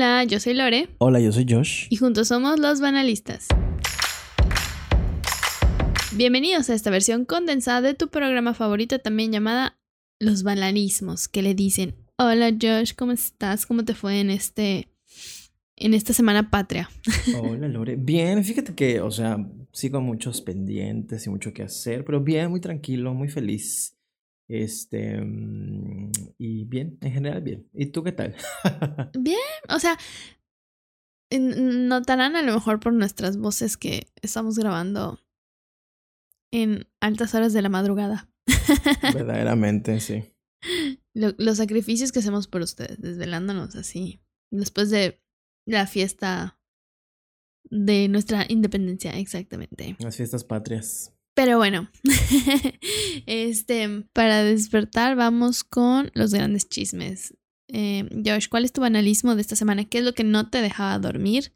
Hola, yo soy Lore. Hola, yo soy Josh. Y juntos somos los banalistas. Bienvenidos a esta versión condensada de tu programa favorito, también llamada Los Banalismos, que le dicen, hola Josh, ¿cómo estás? ¿Cómo te fue en este... En esta semana patria. Hola Lore. Bien, fíjate que, o sea, sigo muchos pendientes y mucho que hacer, pero bien, muy tranquilo, muy feliz. Este, mm, y bien, en general bien. ¿Y tú qué tal? bien, o sea, notarán a lo mejor por nuestras voces que estamos grabando en altas horas de la madrugada. Verdaderamente, sí. los sacrificios que hacemos por ustedes, desvelándonos así, después de la fiesta de nuestra independencia, exactamente. Las fiestas patrias. Pero bueno, este, para despertar vamos con los grandes chismes. Eh, Josh, ¿cuál es tu banalismo de esta semana? ¿Qué es lo que no te dejaba dormir?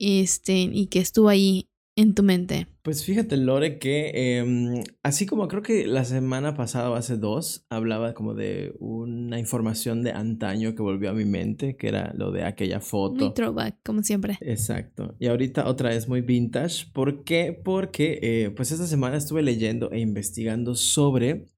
Este, y que estuvo ahí en tu mente? Pues fíjate, Lore, que em, así como creo que la semana pasada o hace dos, hablaba como de una información de antaño que volvió a mi mente, que era lo de aquella foto. Muy throwback, como siempre. Exacto. Y ahorita otra vez muy vintage. ¿Por qué? Porque eh, pues esta semana estuve leyendo e investigando sobre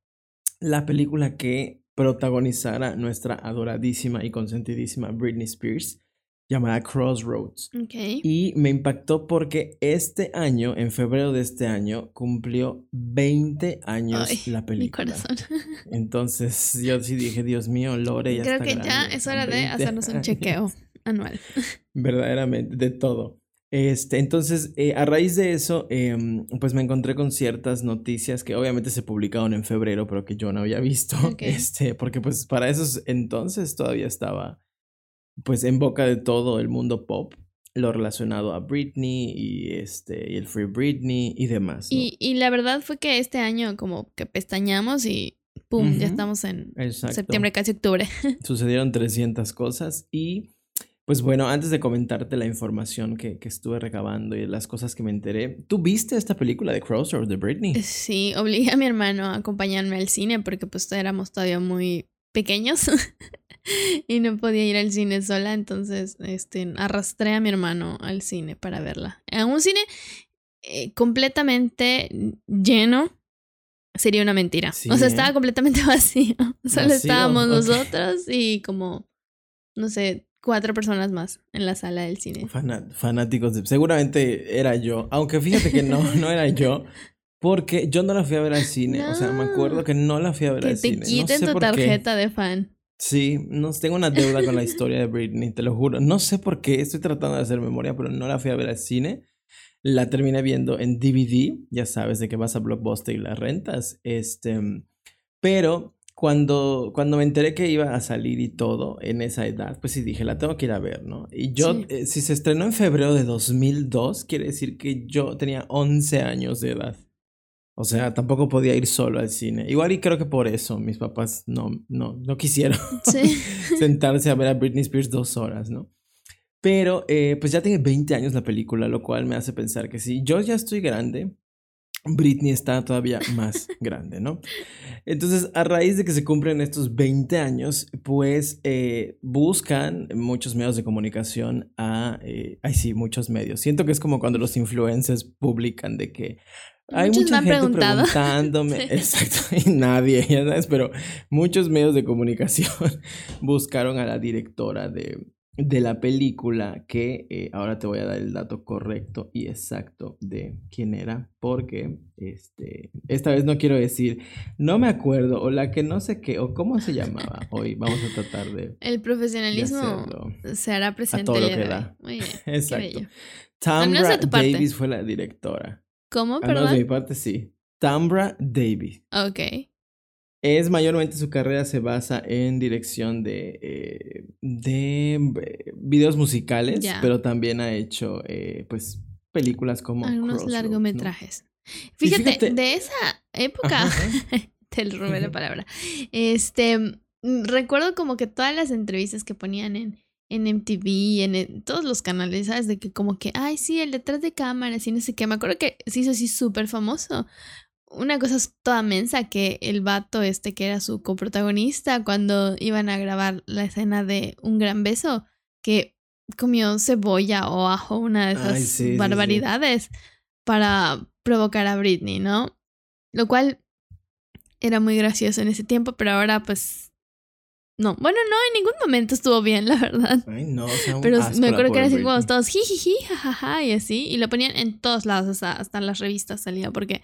la película que protagonizara nuestra adoradísima y consentidísima Britney Spears llamada Crossroads. Y me impactó porque este año, en febrero de este año, cumplió 20 años la película. Mi corazón. Entonces yo sí dije, Dios mío, Lore ya Creo que ya es hora de hacernos un chequeo anual. Verdaderamente, de todo. Este, entonces, eh, a raíz de eso, em, pues me encontré con ciertas noticias que obviamente se publicaron en febrero, pero que yo no había visto. Este, porque pues para esos entonces todavía estaba pues en boca de todo el mundo pop lo relacionado a Britney y este y el Free Britney y demás. Y, y, la verdad fue que este año como que pestañamos y pum, ya estamos en septiembre, casi octubre. Sucedieron 300 cosas y pues bueno, antes de comentarte la información que, que, estuve recabando y las cosas que me enteré, ¿tú viste esta película de Crossroads de Britney? Sí, obligué a mi hermano a acompañarme al cine porque pues éramos todavía muy pequeños. y no podía ir al cine sola, entonces este, arrastré a mi hermano al cine para verla. A un cine eh, completamente lleno sería una mentira. o sea, estaba ¿eh? completamente vacío. Solo estábamos nosotros y como, no sé, cuatro personas más en la sala del cine. fanáticos Seguramente era yo, aunque fíjate que no, no era yo. Porque yo no la fui a ver al cine. O sea, me acuerdo que no la fui a ver al cine. Que te quiten tu tarjeta de fan. Sí, no tengo una deuda con la historia de Britney, te lo juro. No sé por qué, estoy tratando de hacer memoria, pero no la fui a ver al cine. La terminé viendo en DVD, ya sabes de que vas a Blockbuster y la rentas. Este, pero cuando, cuando me enteré que iba a salir y todo en esa edad, pues sí dije, la tengo que ir a ver, ¿no? Y yo, eh, si se estrenó en febrero de 2002, quiere decir que yo tenía 11 años de edad. O sea, tampoco podía ir solo al cine. Igual y creo que por eso mis papás no, no, no quisieron sentarse a ver a Britney Spears dos horas, ¿no? Pero eh, pues ya tiene 20 años la película, lo cual me hace pensar que si yo ya estoy grande, Britney está todavía más grande, ¿no? Entonces, a raíz de que se cumplen estos 20 años, pues eh, buscan muchos medios de comunicación a... Eh, ay, sí, muchos medios. Siento que es como cuando los influencers publican de que hay mucha gente preguntándome, exacto, y nadie, ya sabes, pero muchos medios de comunicación buscaron a la directora de, de la película, que eh, ahora te voy a dar el dato correcto y exacto de quién era, porque este, esta vez no quiero decir, no me acuerdo, o la que no sé qué, o cómo se llamaba. Hoy vamos a tratar de. El profesionalismo se hará presente. A todo lo que da. Muy bien. Exacto. Tambra Davis fue la directora. ¿Cómo? Perdón. de mi parte, sí. Tambra Davis. Ok. Es mayormente su carrera se basa en dirección de, eh, de eh, videos musicales, pero también ha hecho eh, pues películas como algunos largometrajes. Fíjate, de esa época, te robé la palabra. Este, mm, recuerdo como que todas las entrevistas que ponían en en MTV, en, todos los canales, ¿sabes? De que como que, ay, sí, el detrás de cámaras y no sé qué. Me acuerdo que se hizo así súper famoso. Una cosa toda mensa que el vato este que era su coprotagonista cuando iban a grabar la escena de Un Gran Beso, que comió cebolla o ajo, una de esas barbaridades, para provocar a Britney, ¿no? Lo cual era muy gracioso en ese tiempo, pero ahora pues no, bueno, no, en ningún momento estuvo bien, la verdad. Ay, no, o sea, Pero me acuerdo que era así como todos jijiji, jajaja y así. Y lo ponían en todos lados, o sea, hasta en las revistas salía, porque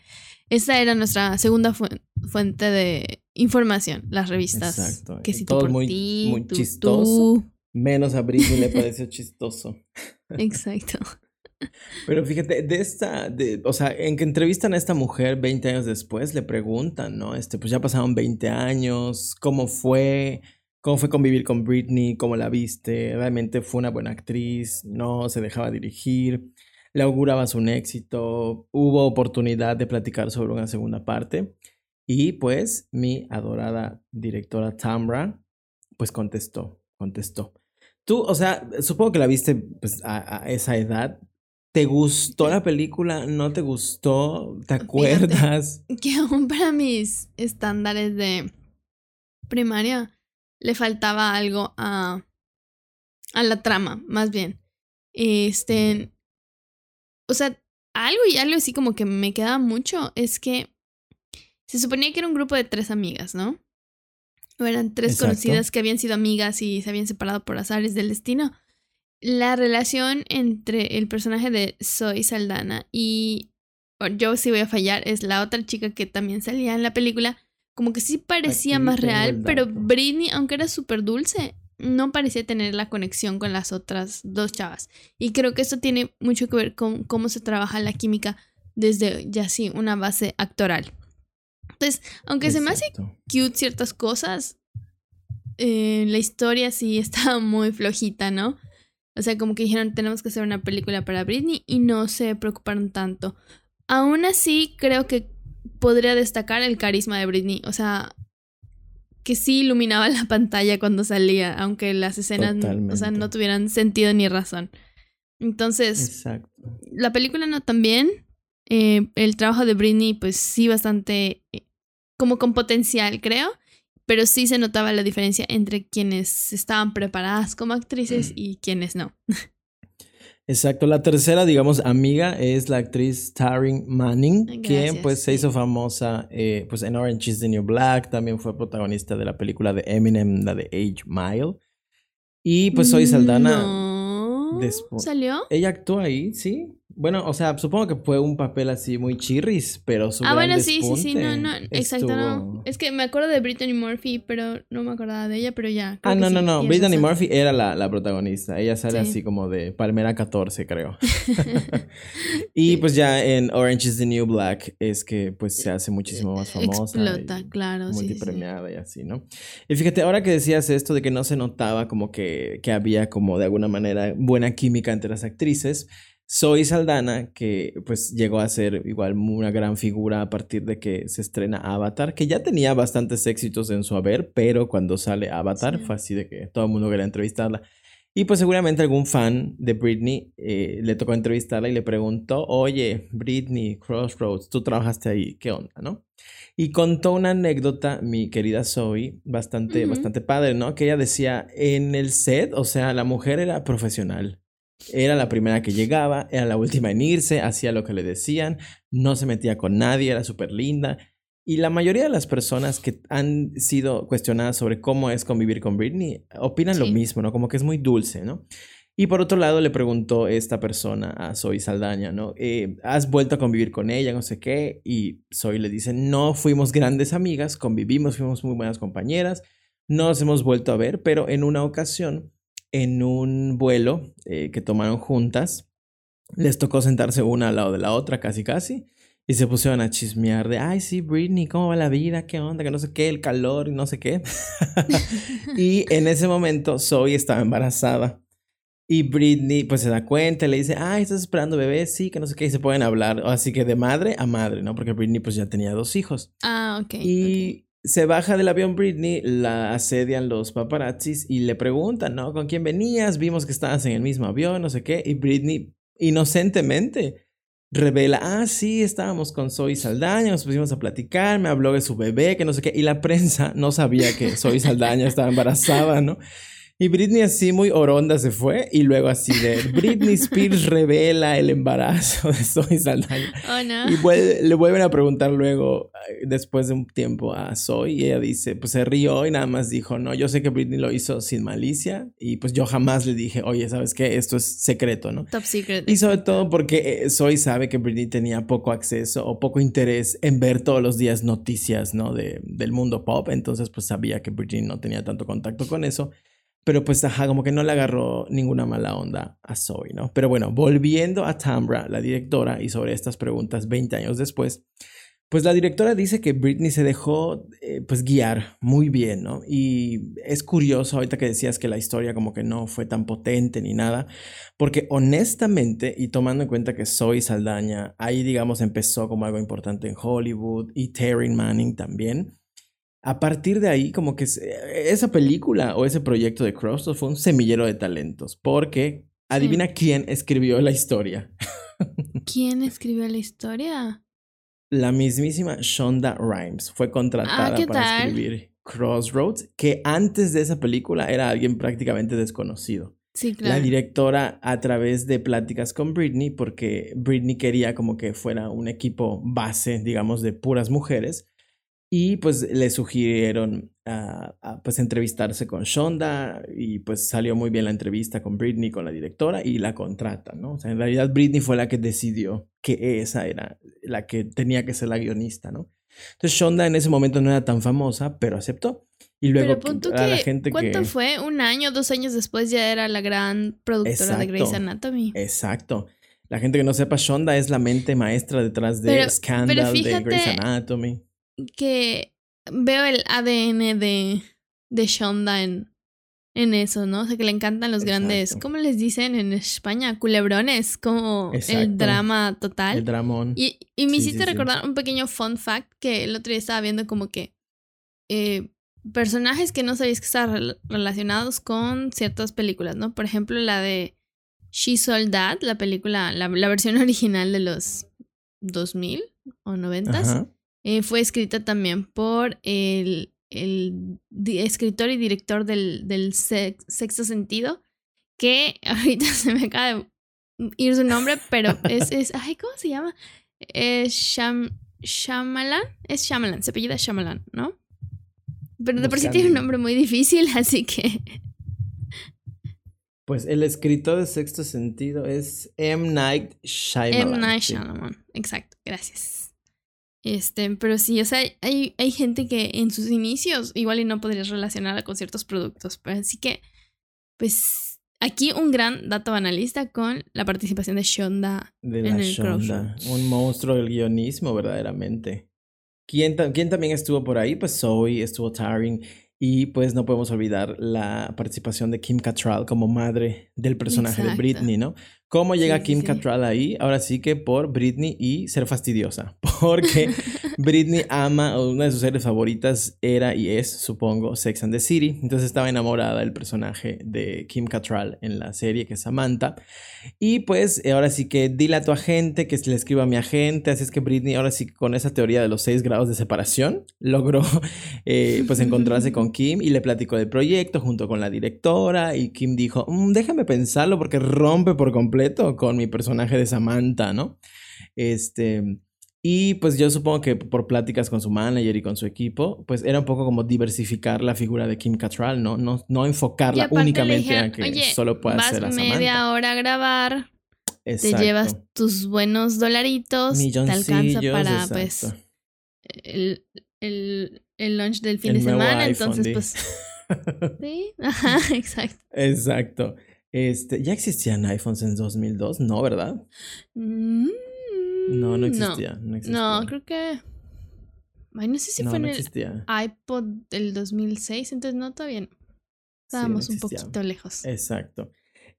esa era nuestra segunda fuente de información, las revistas. Exacto. Que si todo muy, muy chistoso. Menos a Britney le pareció chistoso. Exacto. Pero fíjate, de esta, de, o sea, en que entrevistan a esta mujer 20 años después, le preguntan, ¿no? Este, pues ya pasaron 20 años, ¿cómo fue? ¿Cómo fue convivir con Britney? ¿Cómo la viste? ¿Realmente fue una buena actriz? ¿No se dejaba dirigir? ¿Le augurabas un éxito? ¿Hubo oportunidad de platicar sobre una segunda parte? Y pues mi adorada directora Tamra, pues contestó, contestó. Tú, o sea, supongo que la viste pues, a, a esa edad, ¿Te gustó la película? ¿No te gustó? ¿Te acuerdas? que aún para mis estándares de primaria le faltaba algo a, a la trama, más bien. Este. O sea, algo y algo así como que me queda mucho es que se suponía que era un grupo de tres amigas, ¿no? O eran tres conocidas que habían sido amigas y se habían separado por azares del destino la relación entre el personaje de Zoe Saldana y yo si voy a fallar es la otra chica que también salía en la película como que sí parecía más real pero Britney aunque era súper dulce no parecía tener la conexión con las otras dos chavas. Y creo que esto tiene mucho que ver con cómo se trabaja la química desde ya sí una base actoral. Entonces aunque se me hace cute ciertas cosas eh, la historia sí está muy flojita no o sea, como que dijeron, tenemos que hacer una película para Britney y no se preocuparon tanto. Aún así, creo que podría destacar el carisma de Britney. O sea, que sí iluminaba la pantalla cuando salía, aunque las escenas o sea, no tuvieran sentido ni razón. Entonces, la película no tan bien. Eh, el trabajo de Britney, pues sí, bastante eh, como con potencial, creo pero sí se notaba la diferencia entre quienes estaban preparadas como actrices mm. y quienes no. Exacto, la tercera, digamos, amiga es la actriz Taryn Manning, quien pues se hizo famosa eh, pues en Orange is the New Black, también fue protagonista de la película de Eminem, la de Age Mile. Y pues soy Saldana. No. ¿Salió? Ella actuó ahí, sí. Bueno, o sea, supongo que fue un papel así muy chirris, pero su Ah, bueno, sí, sí, sí, no, no, exacto, no. Es que me acuerdo de Brittany Murphy, pero no me acordaba de ella, pero ya. Ah, no, no, no, Brittany Murphy era la, la, protagonista. Ella sale así como de Palmera 14, creo. y pues ya en Orange is the New Black es que pues se hace muchísimo más famosa. Explota, claro, sí. Multipremiada y así, ¿no? Y fíjate, ahora que decías esto de que no se notaba como que, que había como de alguna manera buena química entre las actrices, soy Saldana, que pues llegó a ser igual una gran figura a partir de que se estrena Avatar, que ya tenía bastantes éxitos en su haber, pero cuando sale Avatar fue así de que todo el mundo quería entrevistarla. Y pues seguramente algún fan de Britney eh, le tocó entrevistarla y le preguntó, oye, Britney, Crossroads, tú trabajaste ahí, ¿qué onda, no? Y contó una anécdota, mi querida Zoe, bastante, bastante padre, ¿no? Que ella decía, en el set, o sea, la mujer era profesional. Era la primera que llegaba, era la última en irse, hacía lo que le decían, no se metía con nadie, era súper linda. Y la mayoría de las personas que han sido cuestionadas sobre cómo es convivir con Britney opinan lo mismo, ¿no? Como que es muy dulce, ¿no? Y por otro lado le preguntó esta persona a Zoe Saldaña, ¿no? Eh, ¿Has vuelto a convivir con ella? No sé qué. Y Zoe le dice, no fuimos grandes amigas, convivimos, fuimos muy buenas compañeras, no nos hemos vuelto a ver, pero en una ocasión en un vuelo eh, que tomaron juntas. Les tocó sentarse una al lado de la otra, casi casi. Y se pusieron a chismear de, ay, sí, Britney, ¿cómo va la vida? ¿Qué onda? Que no sé qué, el calor y no sé qué. y en ese momento Zoe estaba embarazada. Y Britney pues se da cuenta le dice, ay, ¿estás esperando bebé? Sí, que no sé qué. Y se pueden hablar. Así que de madre a madre, ¿no? Porque Britney pues ya tenía dos hijos. Ah, ok. Y se baja del avión Britney, la asedian los paparazzis y le preguntan, ¿no? ¿Con quién venías? Vimos que estabas en el mismo avión, no sé qué. Y Britney, inocentemente, revela, ah, sí, estábamos con Zoe Saldaña, nos pusimos a platicar, me habló de su bebé, que no sé qué. Y la prensa no sabía que Zoe Saldaña estaba embarazada, ¿no? Y Britney así muy oronda se fue y luego así de Britney Spears revela el embarazo de Zoe Saldaña. Oh, no. Y le vuelven a preguntar luego, eh, después de un tiempo, a Zoe y ella dice, pues se rió y nada más dijo, no, yo sé que Britney lo hizo sin malicia y pues yo jamás le dije, oye, ¿sabes qué? Esto es secreto, ¿no? Top secret. Y sobre todo porque eh, Zoe sabe que Britney tenía poco acceso o poco interés en ver todos los días noticias, ¿no? De, del mundo pop, entonces pues sabía que Britney no tenía tanto contacto con eso. Pero pues, ajá, como que no le agarró ninguna mala onda a Zoe, ¿no? Pero bueno, volviendo a Tambra, la directora, y sobre estas preguntas 20 años después, pues la directora dice que Britney se dejó, eh, pues, guiar muy bien, ¿no? Y es curioso ahorita que decías que la historia como que no fue tan potente ni nada, porque honestamente, y tomando en cuenta que Zoe Saldaña ahí, digamos, empezó como algo importante en Hollywood, y Terry Manning también, a partir de ahí, como que esa película o ese proyecto de Crossroads fue un semillero de talentos, porque adivina quién escribió la historia. ¿Quién escribió la historia? La mismísima Shonda Rhimes fue contratada Ah, para escribir Crossroads, que antes de esa película era alguien prácticamente desconocido. Sí, claro. La directora a través de pláticas con Britney, porque Britney quería como que fuera un equipo base, digamos, de puras mujeres, y pues le sugirieron a, pues entrevistarse con Shonda y pues salió muy bien la entrevista con Britney, con la directora y la contrata, ¿no? O sea, en realidad Britney fue la que decidió que esa era la que tenía que ser la guionista, ¿no? Entonces Shonda en ese momento no era tan famosa, pero aceptó. Y luego pero a la que, gente ¿cuánto que... fue? Un año, dos años después ya era la gran productora de Grey's Anatomy. Exacto. La gente que no sepa, Shonda es la mente maestra detrás de Pero- Scandal, pero de Grey's Anatomy. Que veo el ADN de, de Shonda en, en eso, ¿no? O sea, que le encantan los grandes. ¿cómo les dicen en España? Culebrones, como Exacto. el drama total. El dramón. Y, y me Sí, hiciste sí, sí. recordar un pequeño fun fact que el otro día estaba viendo como que eh, personajes que no sabías que estaban rel- relacionados con ciertas películas, ¿no? Por ejemplo, la de She Sold That, la película, la, la versión original de los 2000 o 90 Ajá. Eh, fue escrita también por el, el escritor y director del, del sex- sexto sentido, que ahorita se me acaba de ir su nombre, pero es, es ay, ¿cómo se llama? Es Sham, Shyamalan, es Shyamalan, se apellida Shyamalan, ¿no? Pero de por sí tiene un nombre muy difícil, así que Pues el escritor de Sexto Sentido es M. Night Shyamalan. M. Night sí. Shyamalan, exacto, gracias. Este, pero sí, o sea, hay, hay gente que en sus inicios igual y no podrías relacionarla con ciertos productos. Pero así que, pues, aquí un gran dato banalista con la participación de Shonda. De en la el Shonda. Un monstruo del guionismo, verdaderamente. ¿Quién, ta- quién también estuvo por ahí? Pues Zoe, estuvo Taring. Y pues no podemos olvidar la participación de Kim Cattrall como madre del personaje de. Britney, ¿no? ¿Cómo llega sí, Kim sí. Cattrall ahí? Ahora sí que por Britney y ser fastidiosa. Porque Britney ama, una de sus series favoritas era y es, supongo, Sex and the City. Entonces estaba enamorada del personaje de Kim Cattrall en la serie, que es Samantha. Y pues ahora sí que dile a tu agente que le escriba a mi agente. Así es que Britney, ahora sí con esa teoría de los seis grados de separación, logró eh, pues encontrarse con Kim y le platicó del proyecto junto con la directora. Y Kim dijo, "Mm, déjame pensarlo porque rompe por completo con mi personaje de Samantha, ¿no? Este. Y pues yo supongo que por pláticas con su manager y con su equipo, pues era un poco como diversificar la figura de Kim Cattrall, ¿no? No, no enfocarla únicamente dijeron, a que "Oye, solo pueda ser a Samantha. media hora a grabar, te Exacto. llevas tus buenos dolaritos, te alcanza para, exacto. pues, el, el, el lunch del fin El de semana. iPhone, entonces, pues, sí, ajá, exacto. Exacto. Este, ¿ya existían iPhones en 2002? No, ¿verdad? Mm, No, no existía. No, existía. No, creo que. Ay, no sé si No, fue no en el existía. iPod del 2006, entonces no, todavía no. Sí, no Estábamos un existía. poquito lejos. Exacto.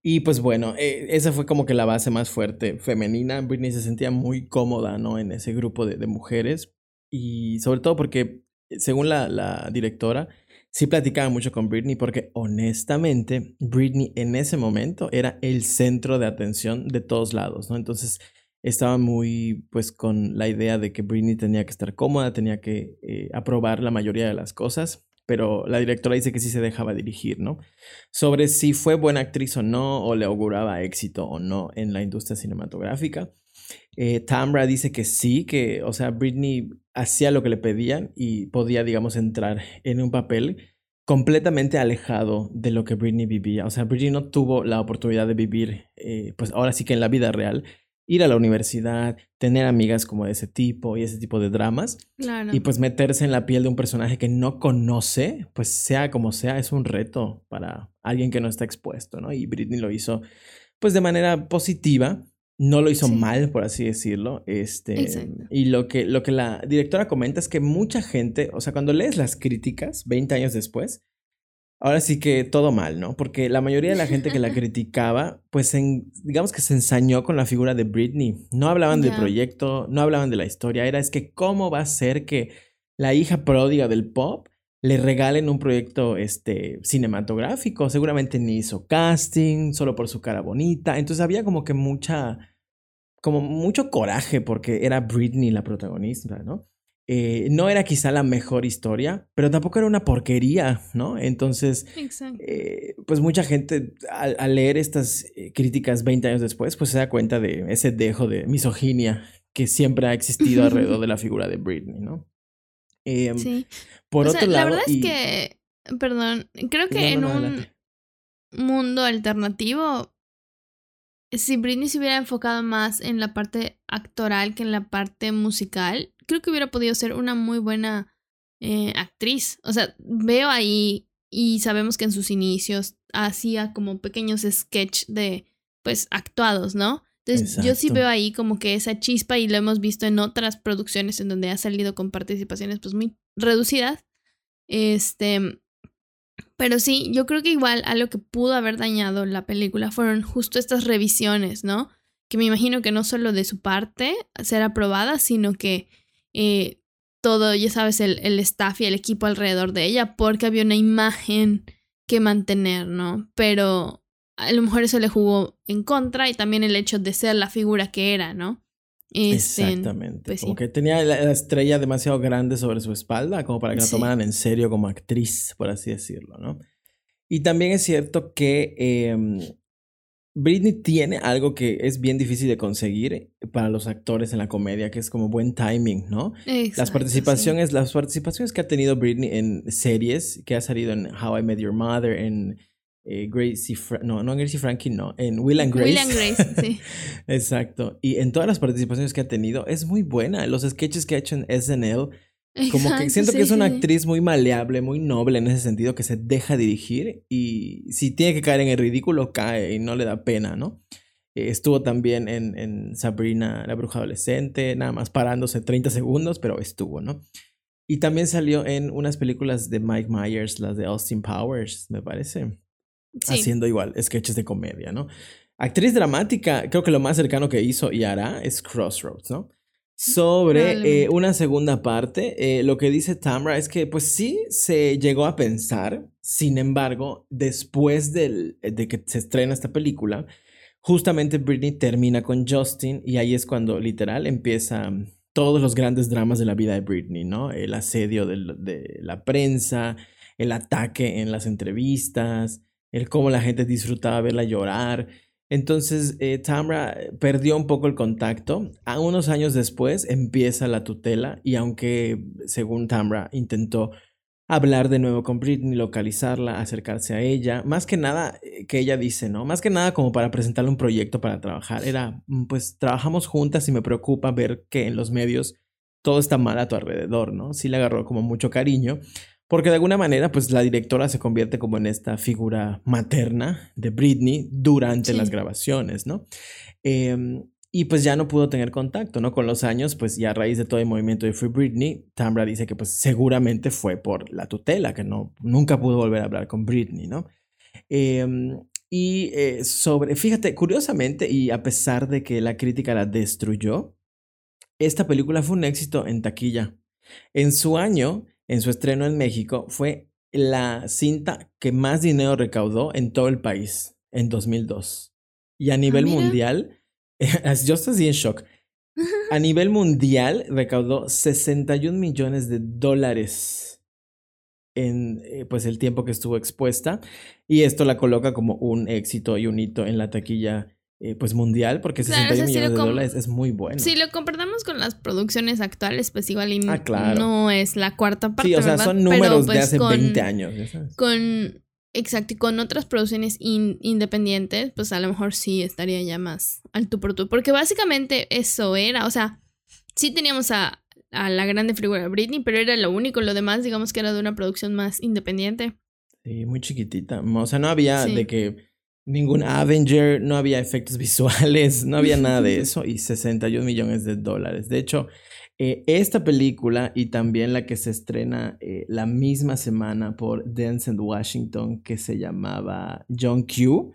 Y pues bueno, eh, esa fue como que la base más fuerte femenina. Britney se sentía muy cómoda, ¿no? En ese grupo de, de mujeres. Y sobre todo porque, según la, la directora, sí platicaba mucho con Britney porque honestamente Britney en ese momento era el centro de atención de todos lados, ¿no? Entonces estaba muy pues con la idea de que Britney tenía que estar cómoda, tenía que eh, aprobar la mayoría de las cosas, pero la directora dice que sí se dejaba dirigir, ¿no? Sobre si fue buena actriz o no, o le auguraba éxito o no en la industria cinematográfica. Eh, Tamra dice que sí, que, o sea, Britney hacía lo que le pedían y podía, digamos, entrar en un papel completamente alejado de lo que Britney vivía. O sea, Britney no tuvo la oportunidad de vivir, eh, pues ahora sí que en la vida real, ir a la universidad, tener amigas como de ese tipo y ese tipo de dramas. Claro. Y pues meterse en la piel de un personaje que no conoce, pues sea como sea, es un reto para alguien que no está expuesto, ¿no? Y Britney lo hizo pues de manera positiva no lo hizo mal, por así decirlo. Este, y lo que, lo que la directora comenta es que mucha gente, o sea, cuando lees las críticas 20 años después, ahora sí que todo mal, ¿no? Porque la mayoría de la gente que la criticaba, pues digamos que se ensañó con la figura de Britney. No hablaban del proyecto, no hablaban de la historia, era es que cómo va a ser que la hija pródiga del pop le regalen un proyecto este, cinematográfico. Seguramente ni hizo casting, solo por su cara bonita. Entonces había como que mucha como mucho coraje porque era Britney la protagonista, ¿no? Eh, no era quizá la mejor historia, pero tampoco era una porquería, ¿no? Entonces, eh, pues mucha gente al, leer estas eh, críticas 20 años después, pues se da cuenta de ese dejo de misoginia que siempre ha existido alrededor de la figura de Britney, ¿no? Em, sí. Por otro lado. La verdad es que, perdón, creo que en un mundo alternativo si Britney se hubiera enfocado más en la parte actoral que en la parte musical, creo que hubiera podido ser una muy buena eh, actriz. O sea, veo ahí y sabemos que en sus inicios hacía como pequeños sketch de, pues, actuados, ¿no? Entonces yo sí veo ahí como que esa chispa y lo hemos visto en otras producciones en donde ha salido con participaciones pues muy reducidas. Este, pero sí, yo creo que igual a lo que pudo haber dañado la película fueron justo estas revisiones, ¿no? Que me imagino que no solo de su parte ser aprobada, sino que eh, todo, ya sabes, el, el staff y el equipo alrededor de ella, porque había una imagen que mantener, ¿no? Pero a lo mejor eso le jugó en contra y también el hecho de ser la figura que era, ¿no? Este, Exactamente. Pues como que tenía la, estrella demasiado grande sobre su espalda, como para que la tomaran en serio como actriz, por así decirlo, ¿no? Y también es cierto que em, Britney tiene algo que es bien difícil de conseguir para los actores en la comedia, que es como buen timing, ¿no? las participaciones, las participaciones que ha tenido Britney en series, que ha salido en How I Met Your Mother, en eh, Gracie, no, no Gracie Frankie, no, en Will and Grace. Will and Grace, sí. Exacto. Y en todas las participaciones que ha tenido, es muy buena. Los sketches que ha hecho en SNL, como que siento que es una actriz muy maleable, muy noble en ese sentido, que se deja dirigir y si tiene que caer en el ridículo, cae y no le da pena, ¿no? Eh, estuvo también en, en Sabrina, la bruja adolescente, nada más parándose 30 segundos, pero estuvo, ¿no? Y también salió en unas películas de Mike Myers, las de Austin Powers, me parece haciendo igual sketches de comedia, ¿no? Actriz dramática, creo que lo más cercano que hizo y hará es Crossroads, ¿no? Sobre eh, una segunda parte, eh, lo que dice Tamra es que pues sí se llegó a pensar, sin embargo, después del, de que se estrena esta película, justamente Britney termina con Justin y ahí es cuando literal empieza todos los grandes dramas de la vida de Britney, ¿no? El asedio de, de la prensa, el ataque en las entrevistas, el cómo la gente disfrutaba verla llorar. Entonces, eh, Tamra perdió un poco el contacto. A unos años después empieza la tutela y aunque, según Tamra, intentó hablar de nuevo con Britney, localizarla, acercarse a ella, más que nada eh, que ella dice, ¿no? Más que nada como para presentarle un proyecto para trabajar. Era, mm, pues trabajamos juntas y me preocupa ver que en los medios todo está mal a tu alrededor, ¿no? Sí le agarró como mucho cariño. Porque de alguna manera, pues la directora se convierte como en esta figura materna de Britney durante las grabaciones, ¿no? Em, y pues ya no pudo tener contacto, ¿no? Con los años, pues ya a raíz de todo el movimiento de Free Britney, Tambra dice que pues seguramente fue por la tutela, que no, nunca pudo volver a hablar con Britney, ¿no? Em, y eh, sobre, fíjate, curiosamente, y a pesar de que la crítica la destruyó, esta película fue un éxito en taquilla. En su año, en su estreno en México, fue la cinta que más dinero recaudó en todo el país en 2002. Y a ah, nivel mundial, yo estoy así en shock. A nivel mundial recaudó 61 millones de dólares. en eh, pues el tiempo que estuvo expuesta y esto la coloca como un éxito y un hito en la taquilla eh, pues mundial porque Claro, 61 o sea, si millones lo de dólares es muy bueno. Si lo comparamos con las producciones actuales, pues igual y Ah, claro. no es la cuarta parte, Sí, o sea, ¿verdad? son Pero, números pues, de hace con- 20 años, ya sabes. Con, exacto, y con otras producciones in- independientes, pues a lo mejor sí estaría ya más al tú por tú. Porque básicamente eso era, o sea, sí teníamos a, a la grande figura Britney, pero era lo único, lo demás digamos que era de una producción más independiente. Sí, muy chiquitita. O sea, no había Sí. de que ningún Avenger, no había efectos visuales, no había nada de eso y 61 millones de dólares. De hecho, eh, esta película y también la que se estrena eh, la misma semana por Denzel Washington que se llamaba John Q.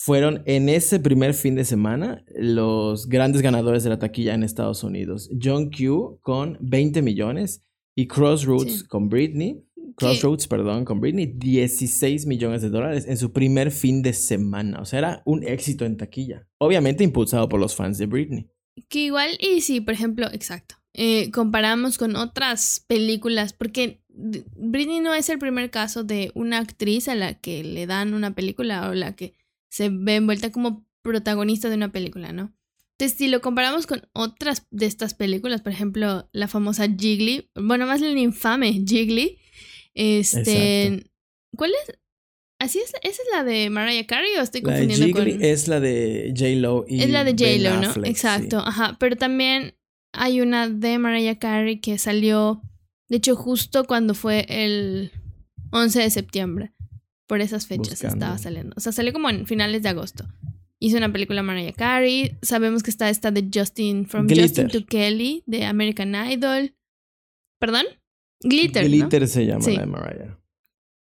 Fueron en ese primer fin de semana los grandes ganadores de la taquilla en Estados Unidos. John Q con 20 millones y Crossroads Sí. con Britney Crossroads, perdón, con Britney, 16 millones de dólares en su primer fin de semana. O sea, era un éxito en taquilla. Obviamente impulsado por los fans de Britney. Que igual, y si, por ejemplo, exacto, eh, comparamos con otras películas, porque Britney no es el primer caso de una actriz a la que le dan una película o la que se ve envuelta como protagonista de una película, ¿no? Entonces, si lo comparamos con otras de estas películas, por ejemplo, la famosa Jiggly, bueno, más la infame Jiggly, este... Exacto. ¿Cuál es? ¿Así es? ¿Esa es la de Mariah Carey o estoy La de confundiendo con...? es la de J-Lo y Es la de J-Lo, ¿no? Affleck, sí. Exacto, ajá. Pero también hay una de Mariah Carey que salió, de hecho, justo cuando fue el 11 de septiembre. Por esas fechas Buscando. estaba saliendo. O sea, salió como en finales de agosto. Hizo una película Mariah Carey. Sabemos que está esta de Justin, From Glitter. Justin to Kelly, de American Idol. ¿Perdón? Glitter, ¿no? Glitter se llama Sí. la de Mariah.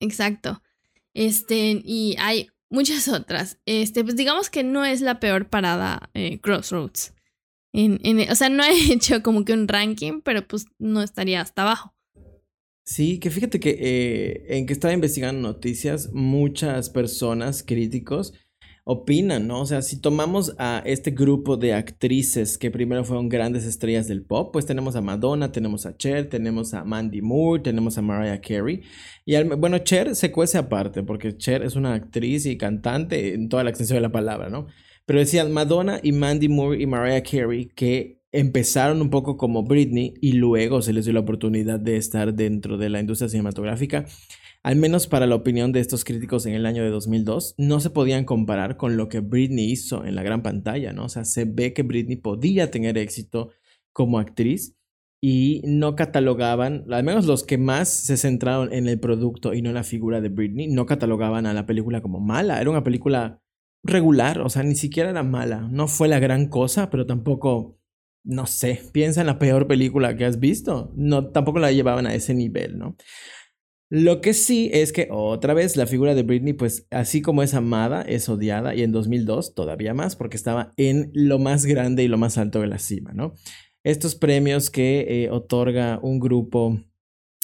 Exacto. Este, y hay muchas otras. Este, pues digamos que no es la peor parada eh, Crossroads. En, en- o sea, no he hecho como que un ranking, pero pues no estaría hasta abajo. Sí, que fíjate que eh, en que estaba investigando noticias, muchas personas, críticos, opinan, ¿no? O sea, si tomamos a este grupo de actrices que primero fueron grandes estrellas del pop, pues tenemos a Madonna, tenemos a Cher, tenemos a Mandy Moore, tenemos a Mariah Carey. Y al- bueno, Cher se cuece aparte, porque Cher es una actriz y cantante en toda la extensión de la palabra, ¿no? Pero decían Madonna y Mandy Moore y Mariah Carey que empezaron un poco como Britney y luego se les dio la oportunidad de estar dentro de la industria cinematográfica. Al menos para la opinión de estos críticos en el año de 2002, no se podían comparar con lo que Britney hizo en la gran pantalla, ¿no? O sea, se ve que Britney podía tener éxito como actriz y no catalogaban, al menos los que más se centraron en el producto y no en la figura de Britney, no catalogaban a la película como mala. Era una película regular, o sea, ni siquiera era mala. No fue la gran cosa, pero tampoco, no sé, piensa en la peor película que has visto. No, tampoco la llevaban a ese nivel, ¿no? Lo que sí es que otra vez la figura de Britney, pues así como es amada, es odiada y en 2002 todavía más porque estaba en lo más grande y lo más alto de la cima, ¿no? Estos premios que eh, otorga un grupo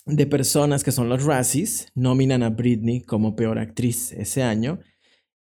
de personas que son los Razzies nominan a Britney como peor actriz ese año,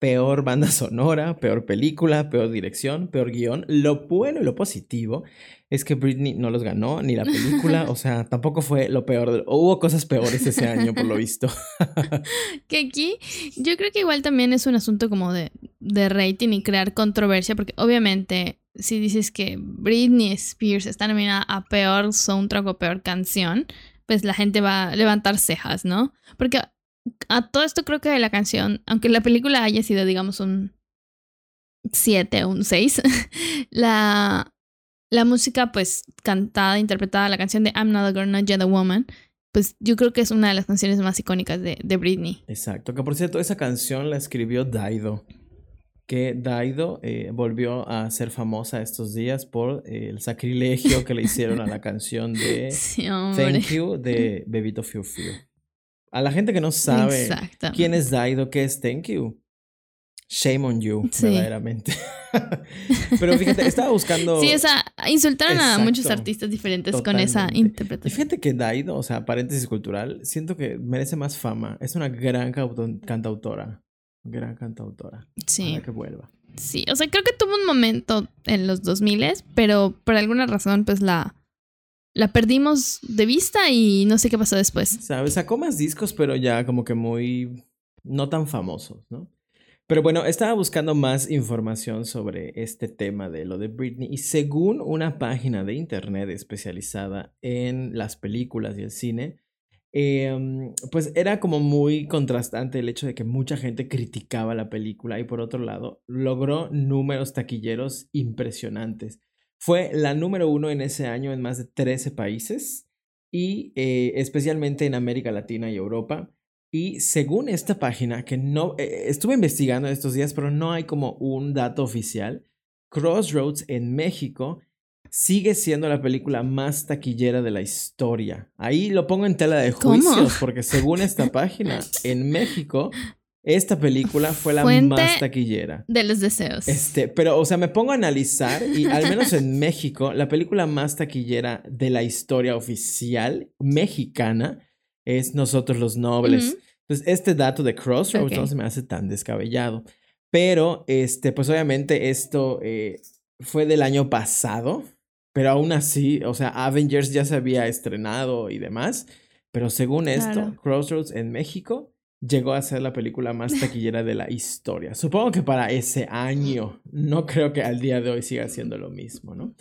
peor banda sonora, peor película, peor dirección, peor guion. Lo bueno y lo positivo es que Britney no los ganó, ni la película, o sea, tampoco fue lo peor. de- Hubo cosas peores ese año, por lo visto. Que aquí yo creo que igual también es un asunto como de, de rating y crear controversia, porque obviamente si dices que Britney Spears está nominada a peor soundtrack o peor canción, pues la gente va a levantar cejas, ¿no? Porque a todo esto creo que la canción, aunque la película haya sido, digamos, un 7 o un 6, la, la música, pues, cantada, interpretada, la canción de I'm Not a Girl, Not Yet a Woman, pues yo creo que es una de las canciones más icónicas de, de Britney. Exacto, que por cierto, esa canción la escribió Daido. Que Daido eh, volvió a ser famosa estos días por eh, el sacrilegio que le hicieron a la canción de Sí. Thank You de Bebito Fiu Fiu. A la gente que no sabe quién es Daido, qué es Thank You. Shame on you, Sí. verdaderamente. Pero fíjate, estaba buscando. Sí, o sea, insultaron a muchos artistas diferentes con esa. Y interpretación. fíjate que Daido, o sea, paréntesis cultural, siento que merece más fama. Es una gran cantautora. Gran cantautora. Sí, Ojalá que vuelva. sí. O sea, creo que tuvo un momento en los 2000 pero por alguna razón, pues la, la perdimos de vista y no sé qué pasó después. ¿Sabes? Sacó más discos, pero ya como que muy no tan famosos, ¿no? Pero bueno, estaba buscando más información sobre este tema de lo de Britney y según una página de internet especializada en las películas y el cine, em, pues era como muy contrastante el hecho de que mucha gente criticaba la película y por otro lado logró números taquilleros impresionantes. Fue la número uno en ese año en más de 13 países y eh, especialmente en América Latina y Europa. Y según esta página, que no eh, estuve investigando estos días, pero no hay como un dato oficial, Crossroads en México sigue siendo la película más taquillera de la historia. Ahí lo pongo en tela de juicios, porque según esta página, en México esta película fue la más taquillera. De los deseos. Este, pero, o sea, me pongo a analizar y al menos en México, la película más taquillera de la historia oficial mexicana es Nosotros los Nobles. Entonces, este dato de Crossroads no se me hace tan descabellado. Pero, este, pues obviamente esto eh, fue del año pasado, pero aún así, o sea, Avengers ya se había estrenado y demás. Pero según esto, Crossroads en México llegó a ser la película más taquillera de la historia. Supongo que para ese año, no creo que al día de hoy siga siendo lo mismo, ¿no?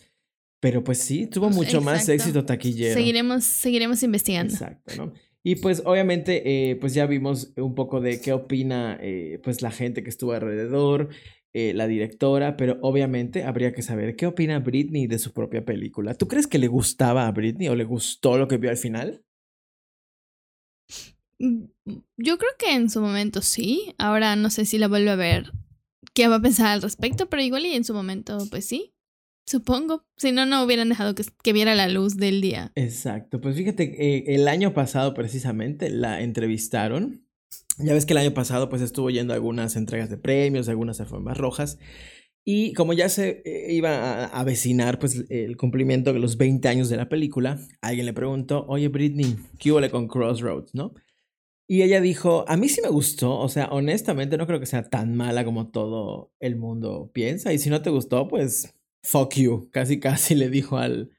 Pero pues sí, tuvo mucho más éxito taquillero. Seguiremos, seguiremos investigando. Exacto, ¿no? Y pues obviamente, eh, pues ya vimos un poco de qué opina eh, pues la gente que estuvo alrededor, eh, la directora, pero obviamente habría que saber qué opina Britney de su propia película. ¿Tú crees que le gustaba a Britney o le gustó lo que vio al final? Mm, yo creo que en su momento sí. Ahora no sé si la vuelve a ver. ¿Qué va a pensar al respecto? Pero igual y en su momento, pues sí. Supongo. Si no, no hubieran dejado que, viera la luz del día. Exacto. Pues fíjate, eh, el año pasado precisamente la entrevistaron. Ya ves que el año pasado pues estuvo yendo a algunas entregas de premios, algunas alfombras rojas. Y como ya se eh, iba a avecinar pues el cumplimiento de los 20 años de la película, alguien le preguntó, oye Britney, ¿qué huele con Crossroads, no? Y ella dijo, a mí sí me gustó, o sea, honestamente no creo que sea tan mala como todo el mundo piensa. Y si no te gustó, pues, fuck you. Casi, casi le dijo al,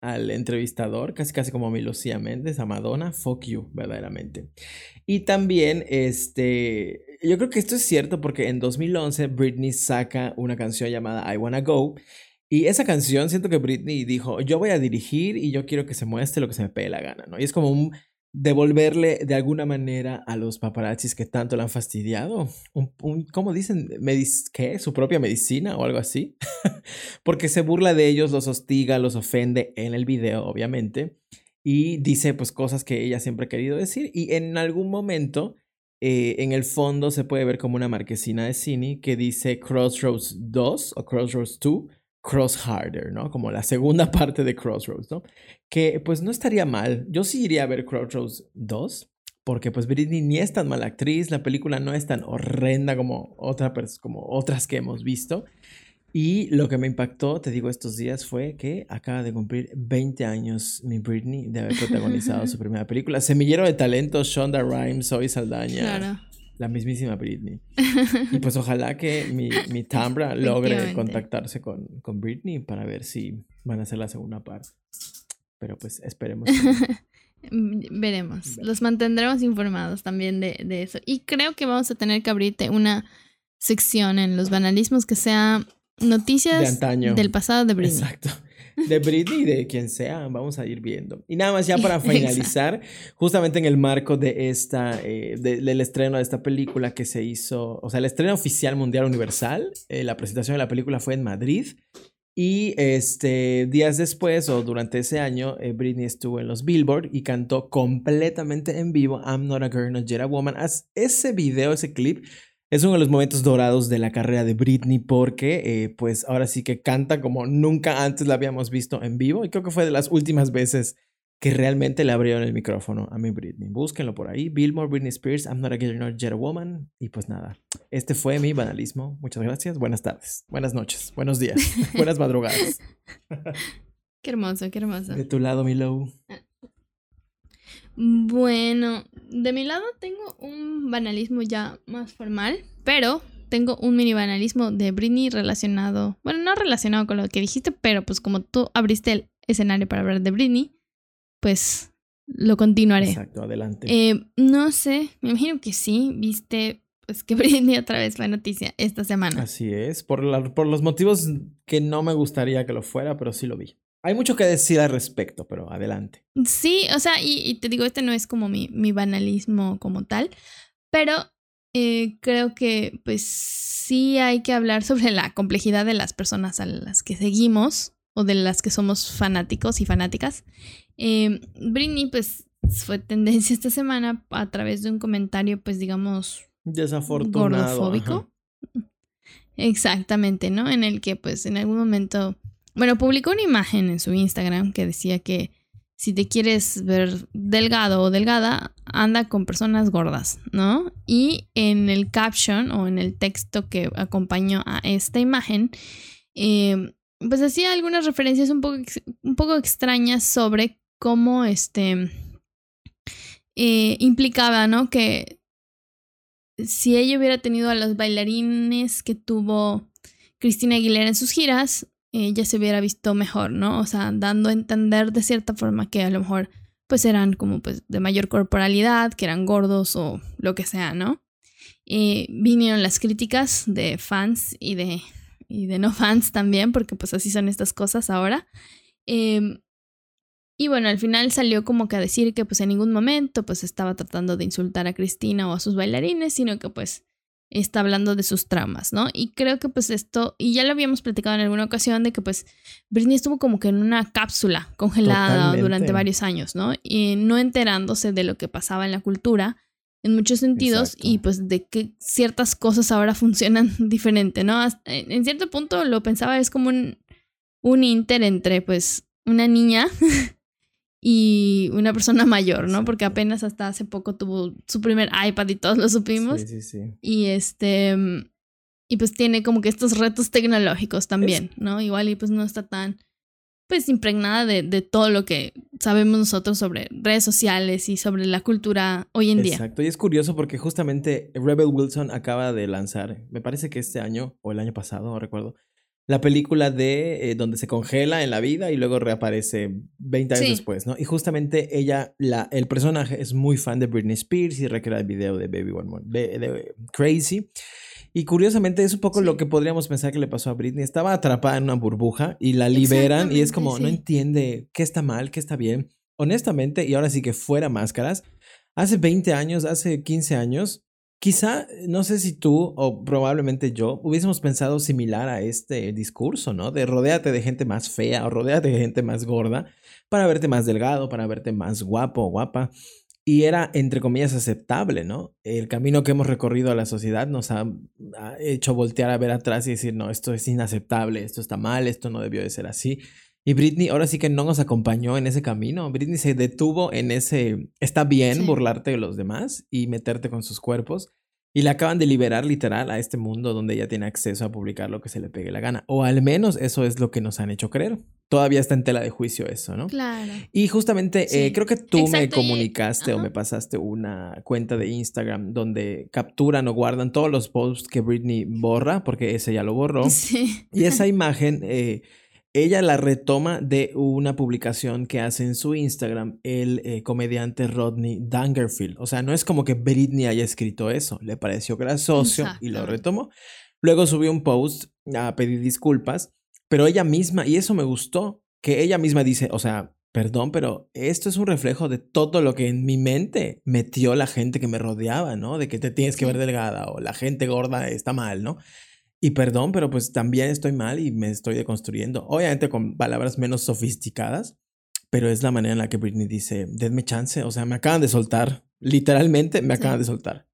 al entrevistador, casi, casi como a mi Lucía a Madonna, fuck you, verdaderamente. Y también, este, yo creo que esto es cierto porque en 2011 Britney saca una canción llamada I Wanna Go. Y esa canción siento que Britney dijo, yo voy a dirigir y yo quiero que se muestre lo que se me pegue la gana, ¿no? Y es como un devolverle de alguna manera a los paparazzis que tanto le han fastidiado, un, ¿cómo dicen? ¿Qué? ¿Su propia medicina o algo así? Porque se burla de ellos, los hostiga, los ofende en el video, obviamente, y dice pues cosas que ella siempre ha querido decir y en algún momento... Eh, en el fondo se puede ver como una marquesina de cine que dice Crossroads 2 o Crossroads 2 Cross Harder, ¿no? Como la segunda parte de Crossroads, ¿no? Que pues no estaría mal. Yo sí iría a ver Crossroads 2, porque pues Britney ni es tan mala actriz, la película no es tan horrenda como, otra, como otras que hemos visto. Y lo que me impactó, te digo, estos días fue que acaba de cumplir 20 años mi Britney de haber protagonizado su primera película. Semillero de talento, Shonda Rhimes, Zoe Saldaña. Claro la mismísima Britney. Y pues ojalá que mi, mi Tambra logre contactarse con, con Britney para ver si van a hacer la segunda parte. Pero pues esperemos. Veremos. Los mantendremos informados también de, de, eso. Y creo que vamos a tener que abrirte una sección en los banalismos que sea noticias del pasado de Britney. Exacto de Britney y de quien sea, vamos a ir viendo. Y nada más ya para finalizar, justamente en el marco de esta, eh, del estreno de esta película que se hizo, o sea, el estreno oficial mundial universal, eh, la presentación de la película fue en Madrid. Y este, días después o durante ese año, eh, Britney estuvo en los Billboard y cantó completamente en vivo I'm Not a Girl, Not Yet a Woman. Ese video, ese clip, es uno de los momentos dorados de la carrera de Britney porque eh, pues ahora sí que canta como nunca antes la habíamos visto en vivo y creo que fue de las últimas veces que realmente le abrieron el micrófono a mi Britney. Búsquenlo por ahí. Billboard, Britney Spears, I'm not a girl, not yet a woman. Y pues nada, este fue mi banalismo. Muchas gracias. Buenas tardes, buenas noches, buenos días, buenas madrugadas. qué hermoso, qué hermoso. De tu lado, Milo. Bueno, de mi lado tengo un banalismo ya más formal, pero tengo un mini banalismo de Britney relacionado, bueno, no relacionado con lo que dijiste, pero pues como tú abriste el escenario para hablar de Britney, pues lo continuaré. Exacto, adelante. Eh, no sé, me imagino que sí, viste pues que Britney otra vez fue noticia esta semana. Así es, por, por los motivos que no me gustaría que lo fuera, pero sí lo vi. Hay mucho que decir al respecto, pero adelante. Sí, o sea, y, te digo, este no es como mi, mi banalismo como tal, pero eh, creo que pues sí hay que hablar sobre la complejidad de las personas a las que seguimos o de las que somos fanáticos y fanáticas. Eh, Britney pues fue tendencia esta semana a través de un comentario pues digamos desafortunado gordofóbico. Exactamente, ¿no? En el que pues en algún momento, bueno, publicó una imagen en su Instagram que decía que si te quieres ver delgado o delgada, anda con personas gordas, ¿no? Y en el caption o en el texto que acompañó a esta imagen, eh, pues hacía algunas referencias un poco, un poco extrañas sobre cómo este eh, implicaba, ¿no? Que si ella hubiera tenido a los bailarines que tuvo Cristina Aguilera en sus giras, ella se hubiera visto mejor, ¿no? O sea, dando a entender de cierta forma que a lo mejor pues eran como pues de mayor corporalidad, que eran gordos o lo que sea, ¿no? Eh, vinieron las críticas de fans y de, y de no fans también, porque pues así son estas cosas ahora. Em, y bueno, al final salió como que a decir que pues en ningún momento pues estaba tratando de insultar a Cristina o a sus bailarines, sino que pues está hablando de sus traumas, ¿no? Y creo que pues esto, y ya lo habíamos platicado en alguna ocasión, de que pues Britney estuvo como que en una cápsula congelada durante varios años, ¿no? Y no enterándose de lo que pasaba en la cultura en muchos sentidos y pues de que ciertas cosas ahora funcionan diferente, ¿no? En cierto punto lo pensaba, es como un, un inter entre pues una niña y una persona mayor, ¿no? Porque apenas hasta hace poco tuvo su primer iPad y todos lo supimos. Sí, sí, sí. Y este y pues tiene como que estos retos tecnológicos también, ¿no? Igual y pues no está tan pues impregnada de, de, todo lo que sabemos nosotros sobre redes sociales y sobre la cultura hoy en día. Exacto, y es curioso porque justamente Rebel Wilson acaba de lanzar, me parece que este año o el año pasado, no recuerdo, la película de eh, donde se congela en la vida y luego reaparece 20 años después, ¿no? Y justamente ella, la, el personaje es muy fan de Britney Spears y recrea el video de Baby One More, de, Crazy. Y curiosamente es un poco lo que podríamos pensar que le pasó a Britney. Estaba atrapada en una burbuja y la liberan y es como no entiende qué está mal, qué está bien. Honestamente, y ahora sí que fuera máscaras, hace 20 años, hace 15 años, Quizá, no sé si tú o probablemente yo hubiésemos pensado similar a este discurso, ¿no? De rodeate de gente más fea o rodeate de gente más gorda para verte más delgado, para verte más guapo o guapa. Y era, entre comillas, aceptable, ¿no? El camino que hemos recorrido a la sociedad nos ha, hecho voltear a ver atrás y decir, no, esto es inaceptable, esto está mal, esto no debió de ser así. Y Britney ahora sí que no nos acompañó en ese camino. Britney se detuvo en ese, está bien burlarte de los demás y meterte con sus cuerpos. Y la acaban de liberar literal a este mundo donde ella tiene acceso a publicar lo que se le pegue la gana. O al menos eso es lo que nos han hecho creer. Todavía está en tela de juicio eso, ¿no? Claro. Y justamente eh, creo que tú me comunicaste o me pasaste una cuenta de Instagram donde capturan o guardan todos los posts que Britney borra, porque ese ya lo borró. Sí. Y esa imagen... Eh, ella la retoma de una publicación que hace en su Instagram el eh, comediante Rodney Dangerfield. O sea, no es como que Britney haya escrito eso, le pareció grasoso y lo retomó. Luego subió un post a pedir disculpas, pero ella misma, y eso me gustó, que ella misma dice, o sea, perdón, pero esto es un reflejo de todo lo que en mi mente metió la gente que me rodeaba, ¿no? De que te tienes que ver delgada o la gente gorda está mal, ¿no? Y perdón, pero pues también estoy mal y me estoy deconstruyendo. Obviamente con palabras menos sofisticadas, pero es la manera en la que Britney dice, denme chance, o sea, me acaban de soltar, literalmente me acaban de soltar.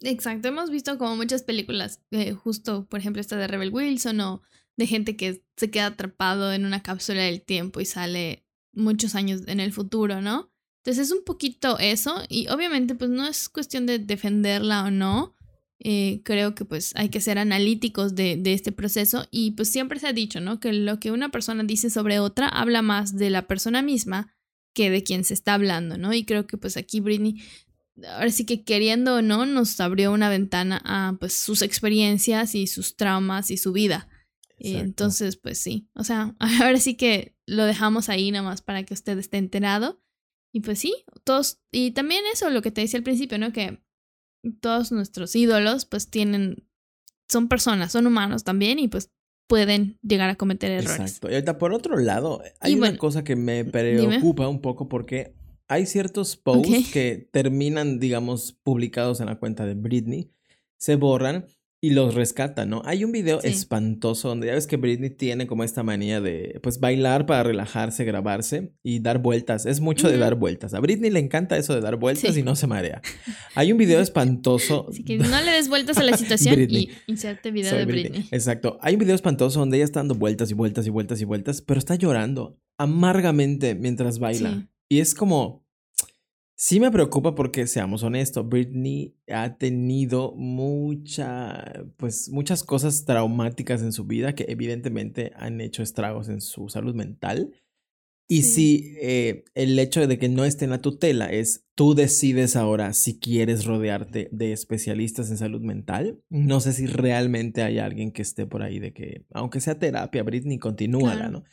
Exacto, hemos visto como muchas películas, eh, justo por ejemplo esta de Rebel Wilson o de gente que se queda atrapado en una cápsula del tiempo y sale muchos años en el futuro, ¿no? Entonces es un poquito eso y obviamente pues no es cuestión de defenderla o no, eh, creo que pues hay que ser analíticos de, de, este proceso y pues siempre se ha dicho, ¿no? Que lo que una persona dice sobre otra habla más de la persona misma que de quien se está hablando, ¿no? Y creo que pues aquí Britney, ahora sí que queriendo o no, nos abrió una ventana a pues sus experiencias y sus traumas y su vida. entonces, pues sí, o sea, ahora sí que lo dejamos ahí nada más para que usted esté enterado. Y pues sí, todos, y también eso, lo que te decía al principio, ¿no? Que todos nuestros ídolos pues tienen, son personas, son humanos también y pues pueden llegar a cometer errores. Exacto. Y ahorita por otro lado, hay una cosa que me preocupa un poco porque hay ciertos posts que terminan, digamos, publicados en la cuenta de Britney, se borran y los rescata, ¿no? Hay un video espantoso donde ya ves que Britney tiene como esta manía de, pues, bailar para relajarse, grabarse y dar vueltas. Es mucho de dar vueltas. A Britney le encanta eso de dar vueltas y no se marea. Hay un video espantoso. Así que no le des vueltas a la situación y inserte video de Britney. Exacto. Hay un video espantoso donde ella está dando vueltas y vueltas y vueltas y vueltas, pero está llorando amargamente mientras baila. Y es como, Sí me preocupa porque, seamos honestos, Britney ha tenido mucha, pues, muchas cosas traumáticas en su vida que evidentemente han hecho estragos en su salud mental. Y si eh, el hecho de que no esté en la tutela es tú decides ahora si quieres rodearte de especialistas en salud mental, no sé si realmente hay alguien que esté por ahí de que, aunque sea terapia, Britney, continúala, ¿no?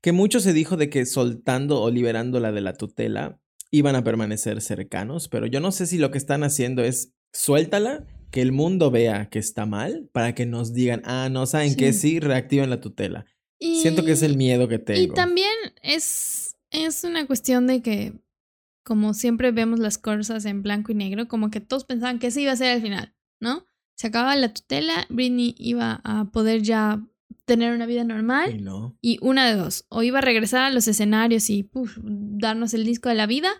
Que mucho se dijo de que soltando o liberándola de la tutela, iban a permanecer cercanos, pero yo no sé si lo que están haciendo es suéltala, que el mundo vea que está mal, para que nos digan, ah, no saben que sí, reactiven la tutela. Siento que es el miedo que tengo. Y también es, es una cuestión de que, como siempre vemos las cosas en blanco y negro, como que todos pensaban que ese iba a ser el final, ¿no? Se acababa la tutela, Britney iba a poder ya tener una vida normal. Y, no. y una de dos, o iba a regresar a los escenarios y darnos el disco de la vida,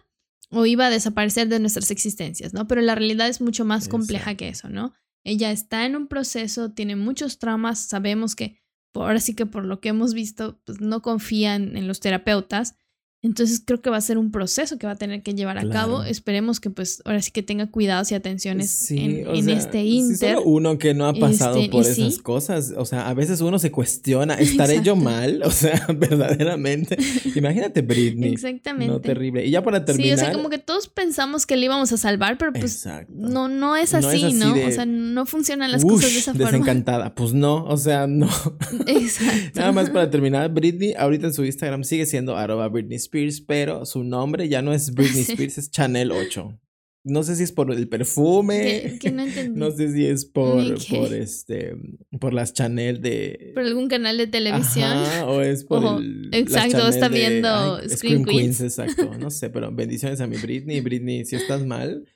o iba a desaparecer de nuestras existencias, ¿no? Pero la realidad es mucho más compleja que eso, ¿no? Ella está en un proceso, tiene muchos traumas, sabemos que ahora sí que por lo que hemos visto, pues no confían en los terapeutas entonces creo que va a ser un proceso que va a tener que llevar a cabo. Esperemos que pues ahora sí que tenga cuidados y atenciones en, este inter. uno que no ha pasado este, por esas cosas. O sea, a veces uno se cuestiona, ¿estaré yo mal? O sea, verdaderamente. Imagínate Britney. Exactamente. No, terrible. Y ya para terminar. Sí, o sea, como que todos pensamos que le íbamos a salvar, pero pues no, no es así, ¿no? o sea, no funcionan las cosas de esa forma. Desencantada. Pues no, o sea, no. Exacto. Nada más para terminar, Britney ahorita en su Instagram sigue siendo arroba Britney pero su nombre ya no es Britney Spears, es Chanel 8. No sé si es por el perfume. no, sé si es por, por este por las Chanel de. Por algún canal de televisión. o es por el, Exacto, está viendo Screen, Queens. Exacto. No sé, pero bendiciones a mi Britney. Britney, si estás mal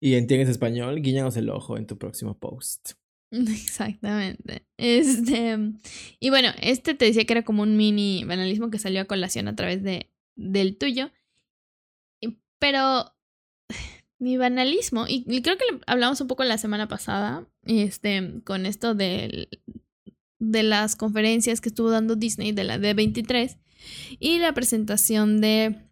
y entiendes español, guiñanos el ojo en tu próximo post. Exactamente. Este. Y bueno, este te decía que era como un mini banalismo que salió a colación a través de del tuyo. Pero mi banalismo, y creo que hablamos un poco la semana pasada, este, con esto de, de las conferencias que estuvo dando Disney de la D23 y la presentación de